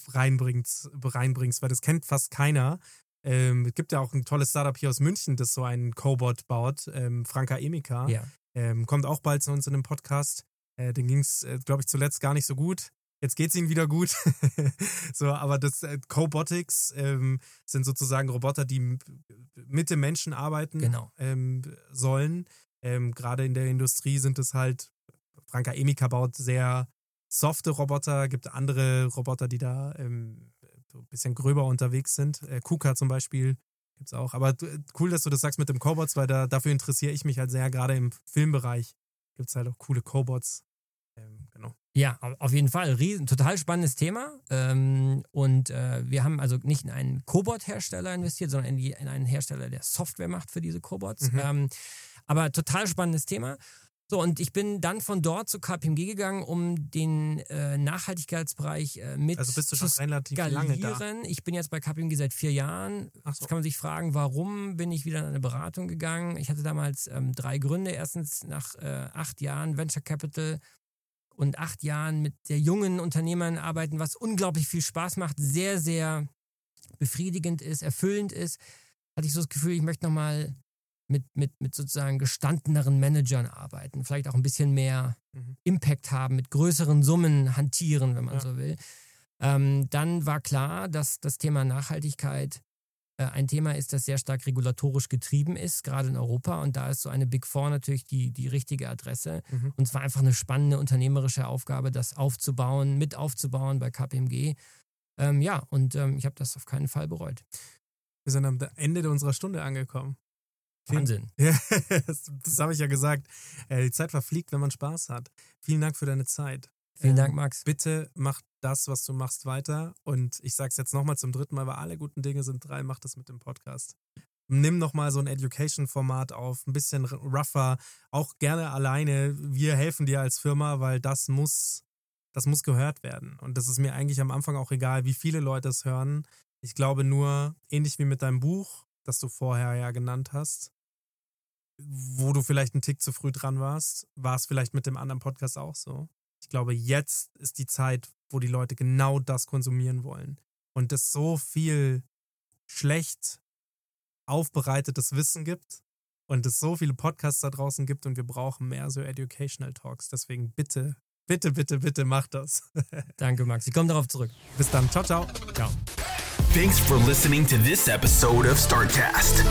reinbringst, reinbringst, weil das kennt fast keiner. Ähm, es gibt ja auch ein tolles Startup hier aus München, das so einen Cobot baut, ähm, Franka Emika. Ja. Ähm, kommt auch bald zu uns in dem Podcast. Äh, den ging es, äh, glaube ich, zuletzt gar nicht so gut. Jetzt geht es ihnen wieder gut. so, aber das äh, Cobotics ähm, sind sozusagen Roboter, die mit dem Menschen arbeiten Genau. ähm, sollen. Ähm, Gerade in der Industrie sind es halt, Franka Emika baut sehr softe Roboter, gibt andere Roboter, die da ähm, ein bisschen gröber unterwegs sind. Äh, KUKA zum Beispiel gibt es auch. Aber cool, dass du das sagst mit dem Cobots, weil da, dafür interessiere ich mich halt sehr. Gerade im Filmbereich gibt es halt auch coole Cobots. Ähm. Ja, au- auf jeden Fall. Riesen, total spannendes Thema. Ähm, und äh, wir haben also nicht in einen Cobot-Hersteller investiert, sondern in, die, in einen Hersteller, der Software macht für diese Cobots. Mhm. Ähm, aber total spannendes Thema. So, und ich bin dann von dort zu KPMG gegangen, um den äh, Nachhaltigkeitsbereich äh, mit Also bist du zu schon relativ lange da. Ich bin jetzt bei KPMG seit vier Jahren. Ach so. Jetzt kann man sich fragen, warum bin ich wieder in eine Beratung gegangen? Ich hatte damals ähm, drei Gründe. Erstens nach äh, acht Jahren Venture Capital und acht Jahren mit sehr jungen Unternehmern arbeiten, was unglaublich viel Spaß macht, sehr, sehr befriedigend ist, erfüllend ist, hatte ich so das Gefühl, ich möchte nochmal mit, mit, mit sozusagen gestandeneren Managern arbeiten, vielleicht auch ein bisschen mehr Mhm. Impact haben, mit größeren Summen hantieren, wenn man Ja. so will. Ähm, dann war klar, dass das Thema Nachhaltigkeit ein Thema ist, das sehr stark regulatorisch getrieben ist, gerade in Europa. Und da ist so eine Big Four natürlich die, die richtige Adresse. Mhm. Und es war einfach eine spannende unternehmerische Aufgabe, das aufzubauen, mit aufzubauen bei KPMG. Ähm, ja, und ähm, ich habe das auf keinen Fall bereut. Wir sind am Ende unserer Stunde angekommen. Wahnsinn. Ja, das, das habe ich ja gesagt. Äh, die Zeit verfliegt, wenn man Spaß hat. Vielen Dank für deine Zeit. Vielen Ähm, Dank, Max. Bitte mach das, was du machst, weiter. Und ich sage es jetzt nochmal zum dritten Mal, weil alle guten Dinge sind drei, mach das mit dem Podcast. Nimm nochmal so ein Education-Format auf, ein bisschen rougher, auch gerne alleine. Wir helfen dir als Firma, weil das muss, das muss gehört werden. Und das ist mir eigentlich am Anfang auch egal, wie viele Leute es hören. Ich glaube nur, ähnlich wie mit deinem Buch, das du vorher ja genannt hast, wo du vielleicht einen Tick zu früh dran warst, war es vielleicht mit dem anderen Podcast auch so. Ich glaube, jetzt ist die Zeit, wo die Leute genau das konsumieren wollen. Und es so viel schlecht aufbereitetes Wissen gibt und es so viele Podcasts da draußen gibt und wir brauchen mehr so Educational Talks. Deswegen bitte, bitte, bitte, bitte mach das. Danke, Max. Ich komme darauf zurück. Bis dann. Ciao, ciao. Ciao. Thanks for listening to this episode of Startcast.